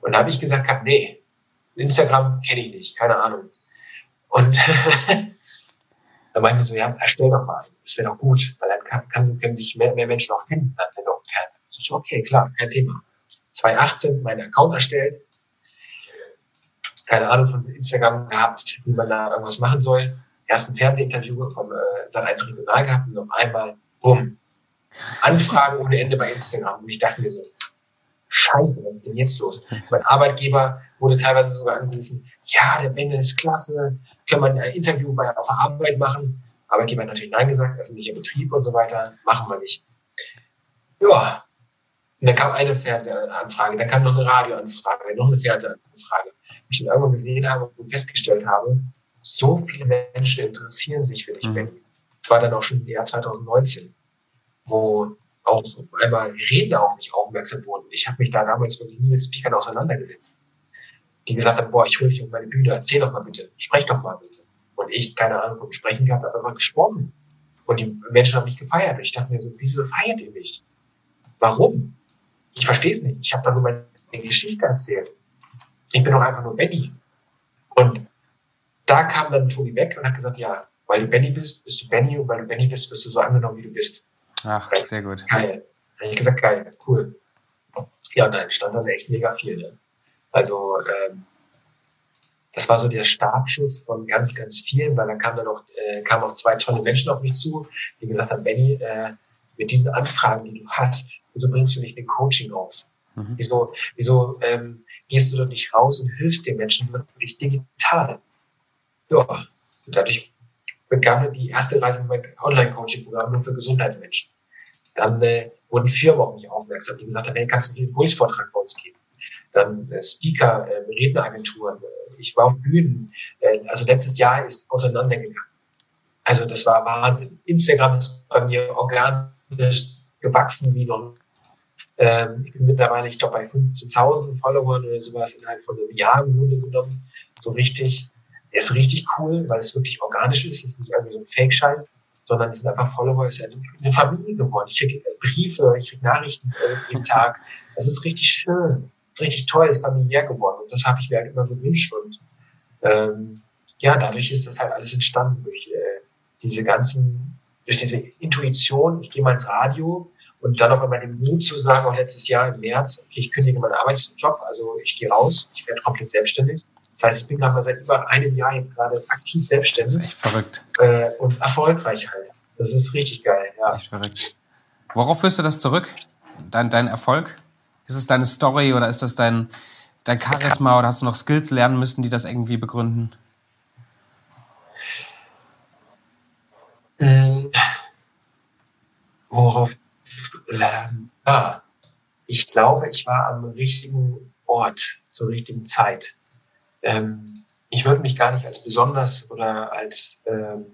Und da habe ich gesagt, hab, nee, Instagram kenne ich nicht, keine Ahnung. Und da meinte so, ja, erstell doch mal Das wäre doch gut, weil dann kann, kann, können sich mehr, mehr Menschen auch finden, wenn du auch Ich so, okay, klar, kein Thema. 2018 meinen Account erstellt, keine Ahnung von Instagram gehabt, wie man da irgendwas machen soll. Ersten Fernsehinterview vom äh, Sat1 Regional gehabt und auf einmal, bumm, Anfragen ohne Ende bei Instagram. Und ich dachte mir so, Scheiße, was ist denn jetzt los? Mein Arbeitgeber wurde teilweise sogar angerufen, ja, der Bengel ist klasse, können wir ein Interview bei, auf der Arbeit machen? Arbeitgeber hat natürlich Nein gesagt, öffentlicher Betrieb und so weiter, machen wir nicht. Ja, und dann kam eine Fernsehanfrage, dann kam noch eine Radioanfrage, noch eine Fernsehanfrage. Ich dann irgendwann gesehen habe und festgestellt habe, so viele Menschen interessieren sich für dich, mhm. Benny. Das war dann auch schon im Jahr 2019, wo auch einmal Redner auf mich aufmerksam wurden. Ich habe mich da damals wirklich nie mit Speakern auseinandergesetzt. Die gesagt haben, boah, ich hole dich auf meine Bühne, erzähl doch mal bitte, sprech doch mal bitte. Und ich, keine Ahnung vom Sprechen gehabt, aber einfach gesprochen. Und die Menschen haben mich gefeiert. Und ich dachte mir so, wieso feiert ihr mich? Warum? Ich verstehe es nicht. Ich habe da nur meine Geschichte erzählt. Ich bin doch einfach nur Benny. Und da kam dann Tobi weg und hat gesagt, ja, weil du Benny bist, bist du Benny und weil du Benny bist, bist du so angenommen, wie du bist. Ach, geil. sehr gut. Geil. Da habe ich gesagt, geil, cool. Ja, und dann stand dann echt mega viel. Ne? Also ähm, das war so der Startschuss von ganz, ganz vielen, weil dann kamen dann noch, äh, kamen auch zwei tolle Menschen auf mich zu, die gesagt haben, Benny, äh, mit diesen Anfragen, die du hast, wieso bringst du nicht den Coaching auf? Mhm. Wieso, wieso ähm, gehst du doch nicht raus und hilfst den Menschen wirklich digital? Ja, und dadurch begann die erste Reise mit meinem Online-Coaching-Programm nur für Gesundheitsmenschen. Dann äh, wurden Firmen auf mich aufmerksam, die gesagt haben, hey, kannst du einen Impulsvortrag bei uns geben? Dann äh, Speaker, äh, Redneragenturen, äh, ich war auf Bühnen. Äh, also letztes Jahr ist auseinandergegangen. Also das war Wahnsinn. Instagram ist bei mir organisch gewachsen wie noch. Ähm, ich bin mittlerweile, ich glaube, bei 15.000 Followern oder sowas innerhalb von einem Jahr im Grunde genommen. So richtig. Ist richtig cool, weil es wirklich organisch ist. Es ist nicht irgendwie so ein Fake-Scheiß, sondern es sind einfach Follower. Es ist eine Familie geworden. Ich kriege Briefe, ich kriege Nachrichten äh, jeden Tag. Es ist richtig schön richtig toll, ist familiär geworden. Und das habe ich mir halt immer gewünscht. Und ähm, ja, dadurch ist das halt alles entstanden, durch äh, diese ganzen, durch diese Intuition, ich gehe mal ins Radio und dann auch immer den Mut zu sagen, auch letztes Jahr im März, okay, ich kündige meinen Arbeitsjob, also ich gehe raus, ich werde komplett selbstständig. Das heißt, ich bin gerade seit über einem Jahr jetzt gerade aktiv selbstständig. Das ist echt verrückt. Äh, und erfolgreich halt. Das ist richtig geil, ja. Echt verrückt. Worauf führst du das zurück? Dein, dein Erfolg? Ist es deine Story oder ist das dein, dein Charisma oder hast du noch Skills lernen müssen, die das irgendwie begründen? Ähm, worauf lernen? Ah, ich glaube, ich war am richtigen Ort zur richtigen Zeit. Ähm, ich würde mich gar nicht als besonders oder als ähm,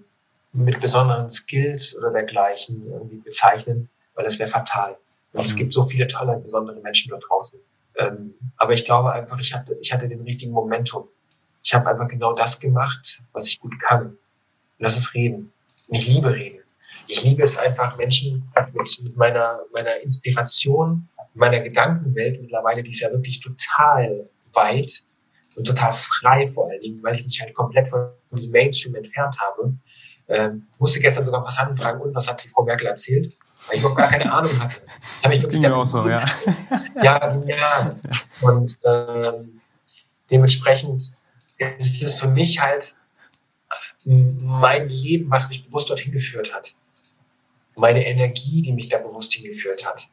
mit besonderen Skills oder dergleichen irgendwie bezeichnen, weil das wäre fatal. Und es mhm. gibt so viele tolle, besondere Menschen da draußen. Ähm, aber ich glaube einfach, ich hatte, ich hatte den richtigen Momentum. Ich habe einfach genau das gemacht, was ich gut kann. Und das ist reden. Und ich liebe reden. Ich liebe es einfach, Menschen mit, mit meiner, meiner Inspiration, meiner Gedankenwelt mittlerweile, die ist ja wirklich total weit und total frei vor allen Dingen, weil ich mich halt komplett von diesem Mainstream entfernt habe. Ähm, musste gestern sogar Passanten fragen, und was hat die Frau Merkel erzählt? Weil ich auch gar keine Ahnung hatte. Hab ich wirklich auch so, ja. ja, ja. Und ähm, dementsprechend ist es für mich halt mein Leben, was mich bewusst dorthin geführt hat. Meine Energie, die mich da bewusst hingeführt hat.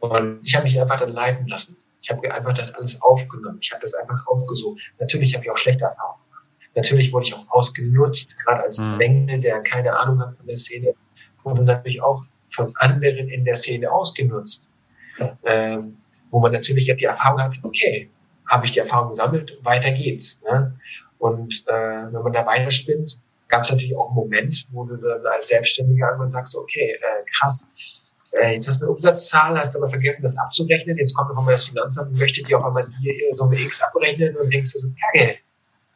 Und ich habe mich einfach dann leiten lassen. Ich habe einfach das alles aufgenommen. Ich habe das einfach aufgesucht. Natürlich habe ich auch schlechte Erfahrungen gemacht. Natürlich wurde ich auch ausgenutzt, gerade als mhm. Mängel, der keine Ahnung hat von der Szene wurde natürlich auch von anderen in der Szene ausgenutzt. Ähm, wo man natürlich jetzt die Erfahrung hat, okay, habe ich die Erfahrung gesammelt, weiter geht's. Ne? Und äh, wenn man da weiterspinnt, gab es natürlich auch einen Moment, wo du dann als Selbstständiger irgendwann sagst, okay, äh, krass, äh, jetzt hast du eine Umsatzzahl, hast aber vergessen, das abzurechnen, jetzt kommt noch einmal das Finanzamt und möchte dir auf einmal hier so eine X abrechnen und denkst du so, geil,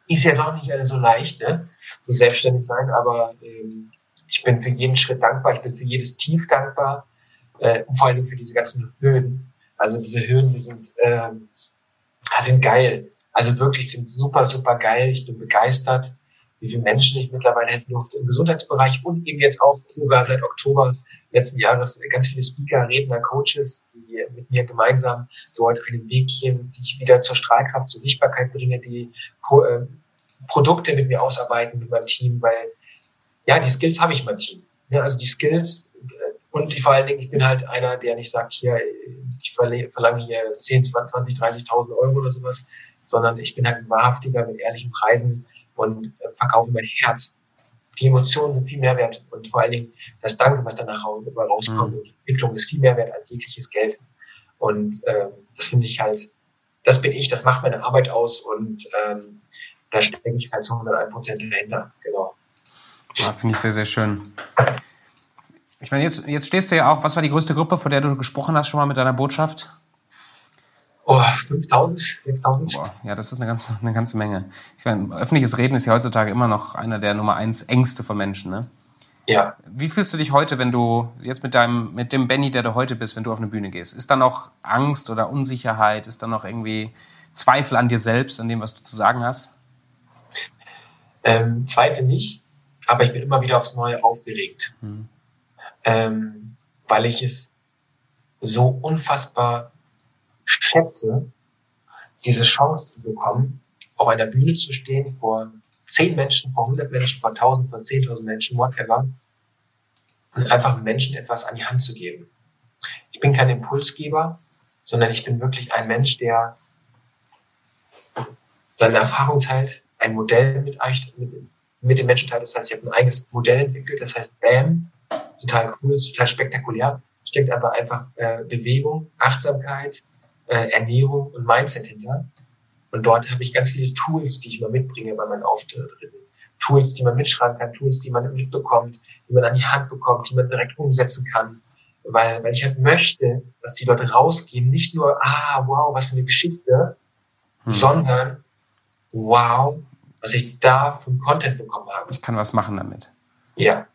ist ja doch nicht alles so leicht, ne? so selbstständig sein, aber ähm, ich bin für jeden Schritt dankbar, ich bin für jedes Tief dankbar, äh, vor allem für diese ganzen Höhen. Also diese Höhen, die sind, ähm, sind geil. Also wirklich sind super, super geil. Ich bin begeistert, wie viele Menschen ich mittlerweile helfen durfte im Gesundheitsbereich und eben jetzt auch sogar seit Oktober letzten Jahres ganz viele Speaker, Redner, Coaches, die mit mir gemeinsam dort einen Weg gehen, die ich wieder zur Strahlkraft, zur Sichtbarkeit bringe, die äh, Produkte mit mir ausarbeiten mit meinem Team, weil ja, die Skills habe ich in meinem Team. Ja, also die Skills äh, und die, vor allen Dingen, ich bin halt einer, der nicht sagt, hier, ich verlange hier 10, 20, 30.000 Euro oder sowas, sondern ich bin halt ein wahrhaftiger mit ehrlichen Preisen und äh, verkaufe mein Herz. Die Emotionen sind viel mehr wert und vor allen Dingen das Danke, was danach rauskommt. Mhm. Und die Entwicklung ist viel mehr wert als jegliches Geld. Und ähm, das finde ich halt, das bin ich, das macht meine Arbeit aus und ähm, da stecke ich halt zu 101 Prozent dahinter. Genau. Ja, Finde ich sehr, sehr schön. Ich meine, jetzt, jetzt stehst du ja auch, was war die größte Gruppe, von der du gesprochen hast schon mal mit deiner Botschaft? Oh, 5000, 6000. ja, das ist eine ganze, eine ganze Menge. Ich meine, öffentliches Reden ist ja heutzutage immer noch einer der Nummer eins Ängste von Menschen, ne? Ja. Wie fühlst du dich heute, wenn du jetzt mit deinem, mit dem Benny, der du heute bist, wenn du auf eine Bühne gehst? Ist da noch Angst oder Unsicherheit? Ist da noch irgendwie Zweifel an dir selbst, an dem, was du zu sagen hast? Ähm, Zweifel nicht, aber ich bin immer wieder aufs Neue aufgeregt, mhm. ähm, weil ich es so unfassbar schätze, diese Chance zu bekommen, auf einer Bühne zu stehen vor zehn Menschen, vor hundert Menschen, vor tausend, vor zehntausend Menschen, whatever, und einfach Menschen etwas an die Hand zu geben. Ich bin kein Impulsgeber, sondern ich bin wirklich ein Mensch, der seine Erfahrung teilt, ein Modell mit, mit, mit den Menschen teilt. Das heißt, ich habe ein eigenes Modell entwickelt, das heißt BAM, total cool, total spektakulär, steckt aber einfach äh, Bewegung, Achtsamkeit, äh, Ernährung und Mindset hinter. Und dort habe ich ganz viele Tools, die ich mal mitbringe bei meinen Auftritten. Tools, die man mitschreiben kann, Tools, die man mitbekommt, die man an die Hand bekommt, die man direkt umsetzen kann. Weil, weil ich halt möchte, dass die Leute rausgehen, nicht nur, ah, wow, was für eine Geschichte, hm. sondern, wow, was ich da von Content bekommen habe. Ich kann was machen damit. Ja.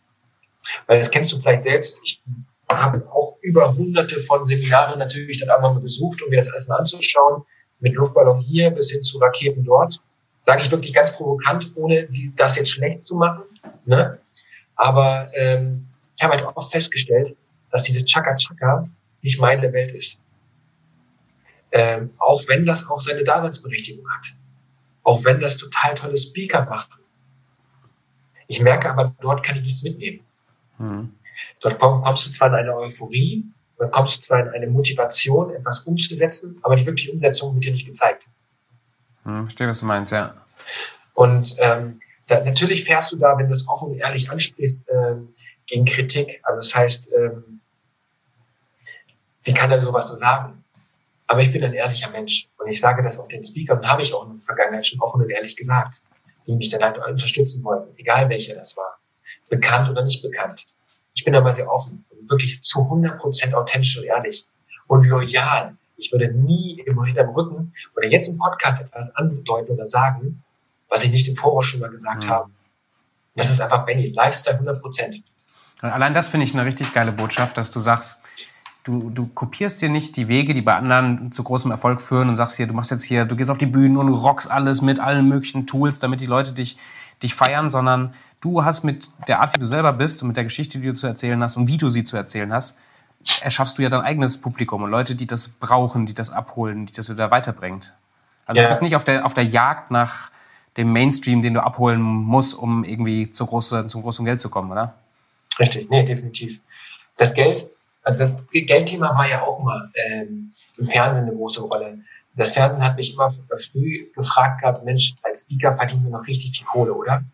Weil das kennst du vielleicht selbst. Ich habe auch über hunderte von Seminaren natürlich dann irgendwann mal besucht, um mir das alles mal anzuschauen. Mit Luftballon hier bis hin zu Raketen dort sage ich wirklich ganz provokant, ohne das jetzt schlecht zu machen. Ne? Aber ähm, ich habe halt auch festgestellt, dass diese Chaka-Chaka nicht meine Welt ist. Ähm, auch wenn das auch seine Daseinsberechtigung hat. Auch wenn das total tolle Speaker macht. Ich merke aber, dort kann ich nichts mitnehmen. Mhm. Dort kommst du zwar in eine Euphorie, dann kommst du zwar in eine Motivation, etwas umzusetzen, aber die wirkliche Umsetzung wird dir nicht gezeigt. Hm, verstehe, was du meinst, ja. Und ähm, da, natürlich fährst du da, wenn du es offen und ehrlich ansprichst, ähm, gegen Kritik. Also das heißt, ähm, wie kann er sowas nur sagen? Aber ich bin ein ehrlicher Mensch und ich sage das auch den Speakern und habe ich auch in der Vergangenheit schon offen und ehrlich gesagt, die mich dann halt unterstützen wollten, egal welcher das war, bekannt oder nicht bekannt. Ich bin mal sehr offen und wirklich zu 100 Prozent authentisch und ehrlich und loyal ich würde nie im hinterm Rücken oder jetzt im Podcast etwas andeuten oder sagen, was ich nicht im Voraus schon mal gesagt mhm. habe. das ist einfach Benny, Lifestyle 100 Prozent. Allein das finde ich eine richtig geile Botschaft, dass du sagst, du, du kopierst dir nicht die Wege, die bei anderen zu großem Erfolg führen und sagst hier, du machst jetzt hier, du gehst auf die Bühnen und rockst alles mit allen möglichen Tools, damit die Leute dich, dich feiern, sondern du hast mit der Art, wie du selber bist und mit der Geschichte, die du zu erzählen hast und wie du sie zu erzählen hast, erschaffst du ja dein eigenes Publikum und Leute, die das brauchen, die das abholen, die das wieder weiterbringt. Also ja. du bist nicht auf der, auf der Jagd nach dem Mainstream, den du abholen musst, um irgendwie zu große, zum großen Geld zu kommen, oder? Richtig, nee, definitiv. Das Geld, also das Geldthema war ja auch mal ähm, im Fernsehen eine große Rolle. Das Fernsehen hat mich immer früh gefragt gehabt, Mensch, als Speaker verdient man noch richtig viel Kohle, oder?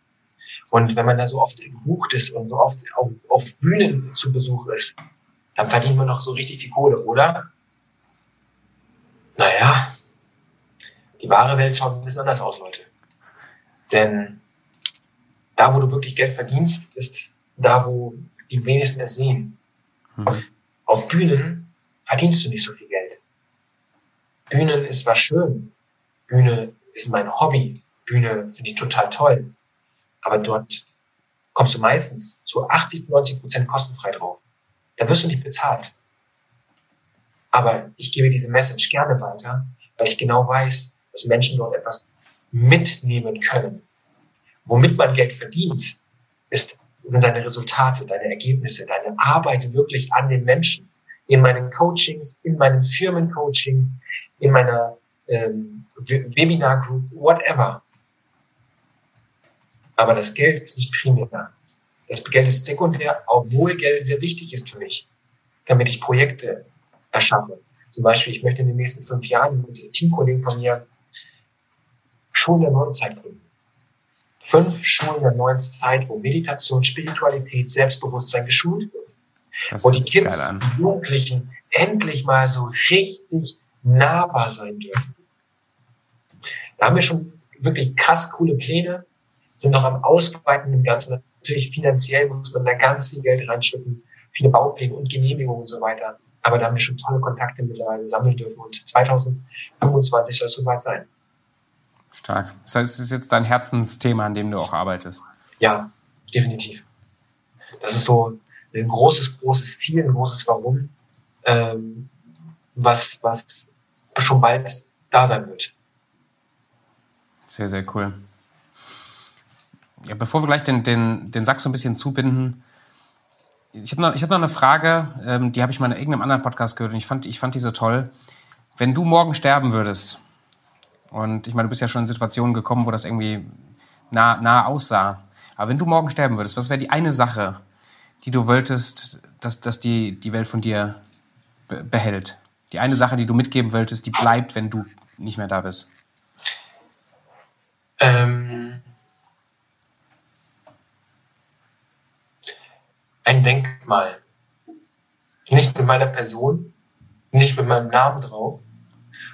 Und wenn man da so oft gebucht ist und so oft auf, auf Bühnen zu Besuch ist, dann verdienen wir noch so richtig viel Kohle, oder? Naja, die wahre Welt schaut ein bisschen anders aus, Leute. Denn da, wo du wirklich Geld verdienst, ist da, wo die wenigsten es sehen. Mhm. Auf Bühnen verdienst du nicht so viel Geld. Bühnen ist was schön. Bühne ist mein Hobby. Bühne finde ich total toll. Aber dort kommst du meistens zu 80, 90 Prozent kostenfrei drauf da wirst du nicht bezahlt. Aber ich gebe diese Message gerne weiter, weil ich genau weiß, dass Menschen dort etwas mitnehmen können. Womit man Geld verdient, ist, sind deine Resultate, deine Ergebnisse, deine Arbeit wirklich an den Menschen. In meinen Coachings, in meinen Firmencoachings, in meiner ähm, Webinar Group, whatever. Aber das Geld ist nicht primär. Das Geld ist sekundär, obwohl Geld sehr wichtig ist für mich, damit ich Projekte erschaffe. Zum Beispiel, ich möchte in den nächsten fünf Jahren mit Teamkollegen von mir Schulen der neuen Zeit gründen. Fünf Schulen der neuen Zeit, wo Meditation, Spiritualität, Selbstbewusstsein geschult wird. Das wo die Kids, die Jugendlichen endlich mal so richtig nahbar sein dürfen. Da haben wir schon wirklich krass coole Pläne, sind noch am Ausweiten im Ganzen Natürlich finanziell muss man da ganz viel Geld reinschütten, viele Baupläne und Genehmigungen und so weiter. Aber da haben wir schon tolle Kontakte mittlerweile sammeln dürfen und 2025 soll es soweit sein. Stark. Das heißt, es ist jetzt dein Herzensthema, an dem du auch arbeitest. Ja, definitiv. Das ist so ein großes, großes Ziel, ein großes Warum, ähm, was, was schon bald da sein wird. Sehr, sehr cool. ja, bevor wir gleich den, den, den Sack so ein bisschen zubinden, ich habe noch, hab noch eine Frage, ähm, die habe ich mal in irgendeinem anderen Podcast gehört und ich fand, ich fand die so toll. Wenn du morgen sterben würdest, und ich meine, du bist ja schon in Situationen gekommen, wo das irgendwie nah, nah aussah, aber wenn du morgen sterben würdest, was wäre die eine Sache, die du wolltest, dass, dass die, die Welt von dir be behält? Die eine Sache, die du mitgeben wolltest, die bleibt, wenn du nicht mehr da bist? Ähm, ein Denkmal. Nicht mit meiner Person, nicht mit meinem Namen drauf,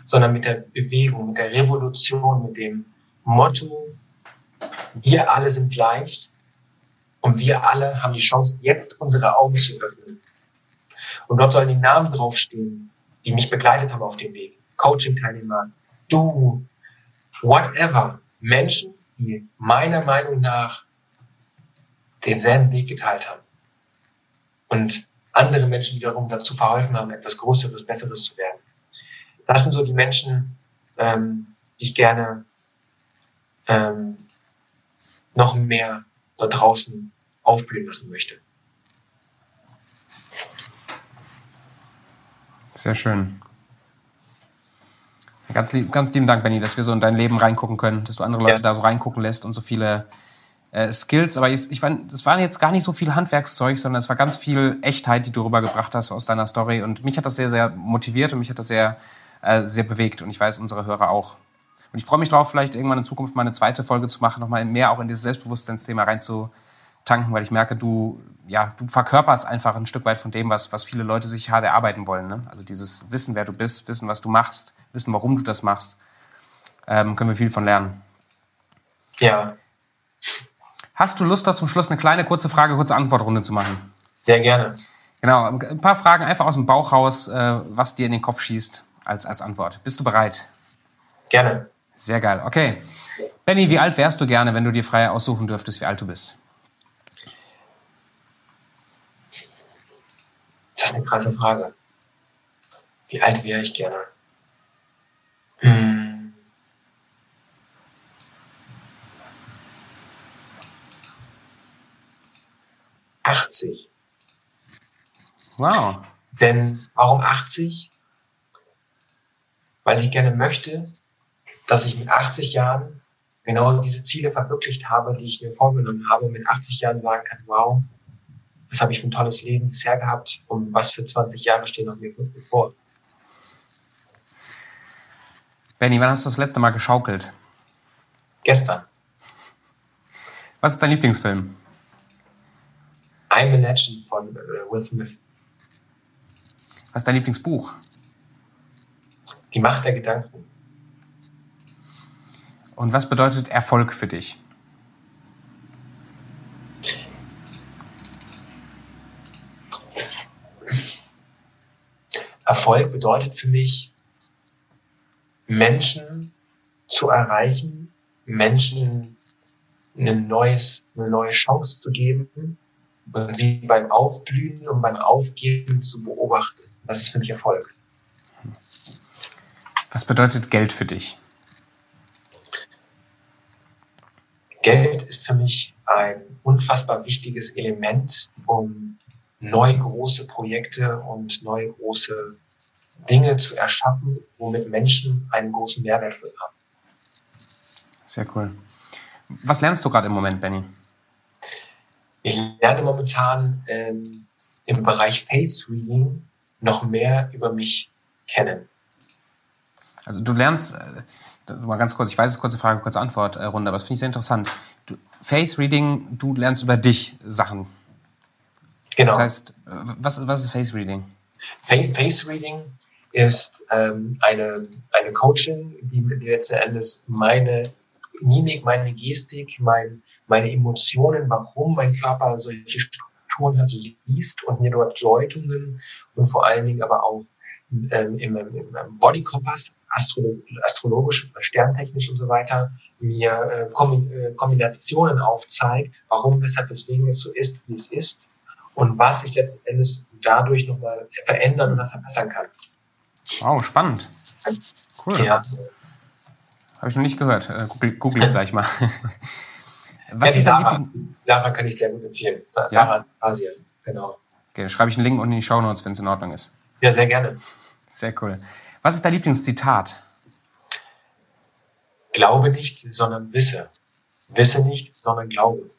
sondern mit der Bewegung, mit der Revolution, mit dem Motto, wir alle sind gleich und wir alle haben die Chance, jetzt unsere Augen zu öffnen. Und dort sollen die Namen draufstehen, die mich begleitet haben auf dem Weg. Coaching-Teilnehmer, du, whatever. Menschen, die meiner Meinung nach denselben Weg geteilt haben. Und andere Menschen wiederum dazu verholfen haben, etwas Größeres, Besseres zu werden. Das sind so die Menschen, ähm, die ich gerne ähm, noch mehr da draußen aufblühen lassen möchte. Sehr schön. Ganz, lieb, ganz lieben Dank, Benny, dass wir so in dein Leben reingucken können, dass du andere Leute ja. da so reingucken lässt und so viele äh, Skills. Aber ich, ich fand, das waren jetzt gar nicht so viel Handwerkszeug, sondern es war ganz viel Echtheit, die du rübergebracht hast aus deiner Story. Und mich hat das sehr, sehr motiviert und mich hat das sehr, äh, sehr bewegt. Und ich weiß, unsere Hörer auch. Und ich freue mich darauf, vielleicht irgendwann in Zukunft mal eine zweite Folge zu machen, nochmal mehr auch in dieses Selbstbewusstseinsthema reinzutanken, weil ich merke, du, ja, du verkörperst einfach ein Stück weit von dem, was, was viele Leute sich hart erarbeiten wollen. Ne? Also dieses Wissen, wer du bist, Wissen, was du machst, Wissen, warum du das machst, ähm, können wir viel von lernen. Ja. Hast du Lust, da zum Schluss eine kleine, kurze Frage, kurze Antwortrunde zu machen? Sehr gerne. Genau, ein paar Fragen einfach aus dem Bauch raus, äh, was dir in den Kopf schießt als, als Antwort. Bist du bereit? Gerne. Sehr geil. Okay. Benny, wie alt wärst du gerne, wenn du dir frei aussuchen dürftest, wie alt du bist? Das ist eine krasse Frage. Wie alt wäre ich gerne? Hm. Achtzig. Wow. Denn warum 80? Weil ich gerne möchte, dass ich mit 80 Jahren genau diese Ziele verwirklicht habe, die ich mir vorgenommen habe und mit 80 Jahren sagen kann, wow, das habe ich für ein tolles Leben bisher gehabt und was für 20 Jahre stehen noch mir bevor. Benny, wann hast du das letzte Mal geschaukelt? Gestern. Was ist dein Lieblingsfilm? I'm a Legend von äh, Will Smith. Was ist dein Lieblingsbuch? Die Macht der Gedanken. Und was bedeutet Erfolg für dich? Erfolg bedeutet für mich, Menschen zu erreichen, Menschen ein neues, eine neue Chance zu geben und sie beim Aufblühen und beim Aufgeben zu beobachten. Das ist für mich Erfolg. Was bedeutet Geld für dich? Geld ist für mich ein unfassbar wichtiges Element, um neue große Projekte und neue große Dinge zu erschaffen, womit Menschen einen großen Mehrwert für haben. Sehr cool. Was lernst du gerade im Moment, Benny? Ich lerne momentan ähm, im Bereich Face Reading noch mehr über mich kennen. Also du lernst, äh, mal ganz kurz, ich weiß, es ist kurze Frage, kurze Antwort, äh, Runde, aber das finde ich sehr interessant. Du, Face Reading, du lernst über dich Sachen. Genau. Das heißt, äh, was, was ist Face Reading? Face Reading ist ähm, eine, eine Coaching, die, die letzten Endes meine Mimik, meine Gestik, mein, meine Emotionen, warum mein Körper solche Strukturen hat, liest und mir dort Deutungen und vor allen Dingen aber auch ähm, im, im Body Compass, Astro astrologisch, sterntechnisch und so weiter, mir äh, Kombinationen aufzeigt, warum, weshalb, weswegen es so ist, wie es ist und was ich letzten Endes dadurch nochmal verändern oder verbessern kann. Wow, spannend. Cool. Ja. Habe ich noch nicht gehört. Äh, google, google ich gleich mal. Was ja, die Sarah, Sarah kann ich sehr gut empfehlen. Sarah ja? Asien, genau. Okay, dann schreibe ich einen Link unten in die Show Notes, wenn es in Ordnung ist. Ja, sehr gerne. Sehr cool. Was ist dein Lieblingszitat? Glaube nicht, sondern wisse. Wisse nicht, sondern glaube.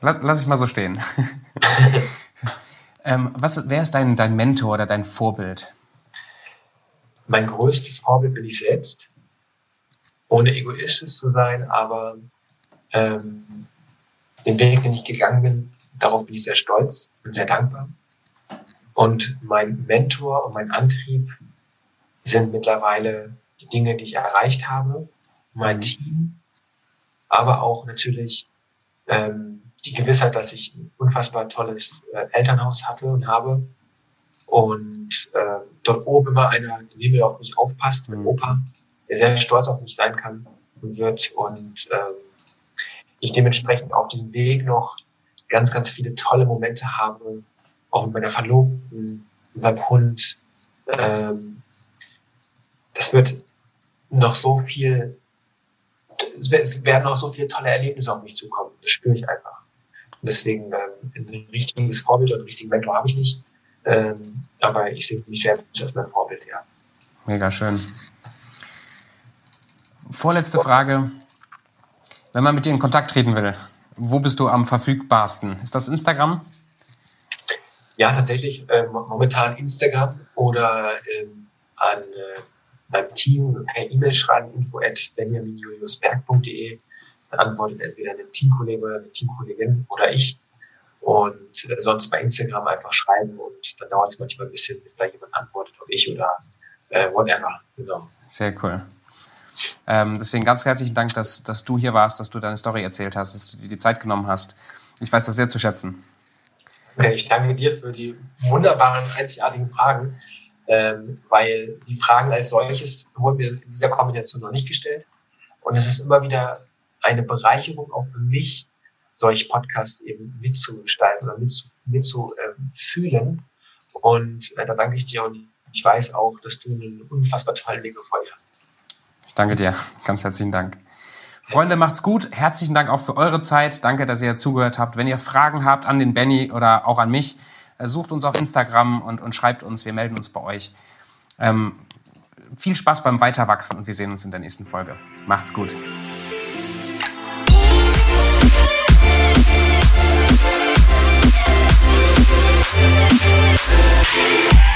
Lass, ich mal so stehen. ähm, was, wer ist dein, dein Mentor oder dein Vorbild? Mein größtes Vorbild bin ich selbst. Ohne egoistisch zu sein, aber ähm, den Weg, den ich gegangen bin, darauf bin ich sehr stolz und sehr dankbar. Und mein Mentor und mein Antrieb sind mittlerweile die Dinge, die ich erreicht habe, mein mhm. Team, aber auch natürlich ähm, die Gewissheit, dass ich ein unfassbar tolles äh, Elternhaus hatte und habe und äh, dort oben immer einer im Himmel auf mich aufpasst, mhm. Opa, der sehr stolz auf mich sein kann und wird und ähm, ich dementsprechend auf diesem Weg noch ganz, ganz viele tolle Momente habe, auch mit meiner Verlobten, mit meinem Hund. Ähm, das wird noch so viel, es werden noch so viele tolle Erlebnisse auf mich zukommen. Das spüre ich einfach. Und deswegen ähm, ein richtiges Vorbild oder einen richtigen Mentor habe ich nicht. Ähm, aber ich sehe mich selbst als mein Vorbild, ja. Mega schön. Vorletzte Frage. Wenn man mit dir in Kontakt treten will, wo bist du am verfügbarsten? Ist das Instagram? Ja, tatsächlich äh, momentan Instagram oder ähm, an äh, meinem Team per E-Mail schreiben, info at benjaminjuliusberg.de. Dann antwortet entweder ein Teamkollege oder eine Teamkollegin oder ich. Und äh, sonst bei Instagram einfach schreiben und dann dauert es manchmal ein bisschen, bis da jemand antwortet, ob ich oder äh, whatever. Genau. Sehr cool. Ähm, deswegen ganz herzlichen Dank, dass, dass du hier warst, dass du deine Story erzählt hast, dass du dir die Zeit genommen hast. Ich weiß das sehr zu schätzen. Okay, ich danke dir für die wunderbaren, einzigartigen Fragen, ähm, weil die Fragen als solches wurden mir in dieser Kombination noch nicht gestellt. Und es ist immer wieder eine Bereicherung auch für mich, solche Podcasts eben mitzugestalten oder mitzufühlen. Mit, äh, und äh, da danke ich dir und ich weiß auch, dass du einen unfassbar tollen Weg vor dir hast. Ich danke dir. Ganz herzlichen Dank. Freunde, macht's gut. Herzlichen Dank auch für eure Zeit. Danke, dass ihr zugehört habt. Wenn ihr Fragen habt an den Benny oder auch an mich, äh, sucht uns auf Instagram und, und schreibt uns. Wir melden uns bei euch. Ähm, viel Spaß beim Weiterwachsen und wir sehen uns in der nächsten Folge. Macht's gut. Yeah.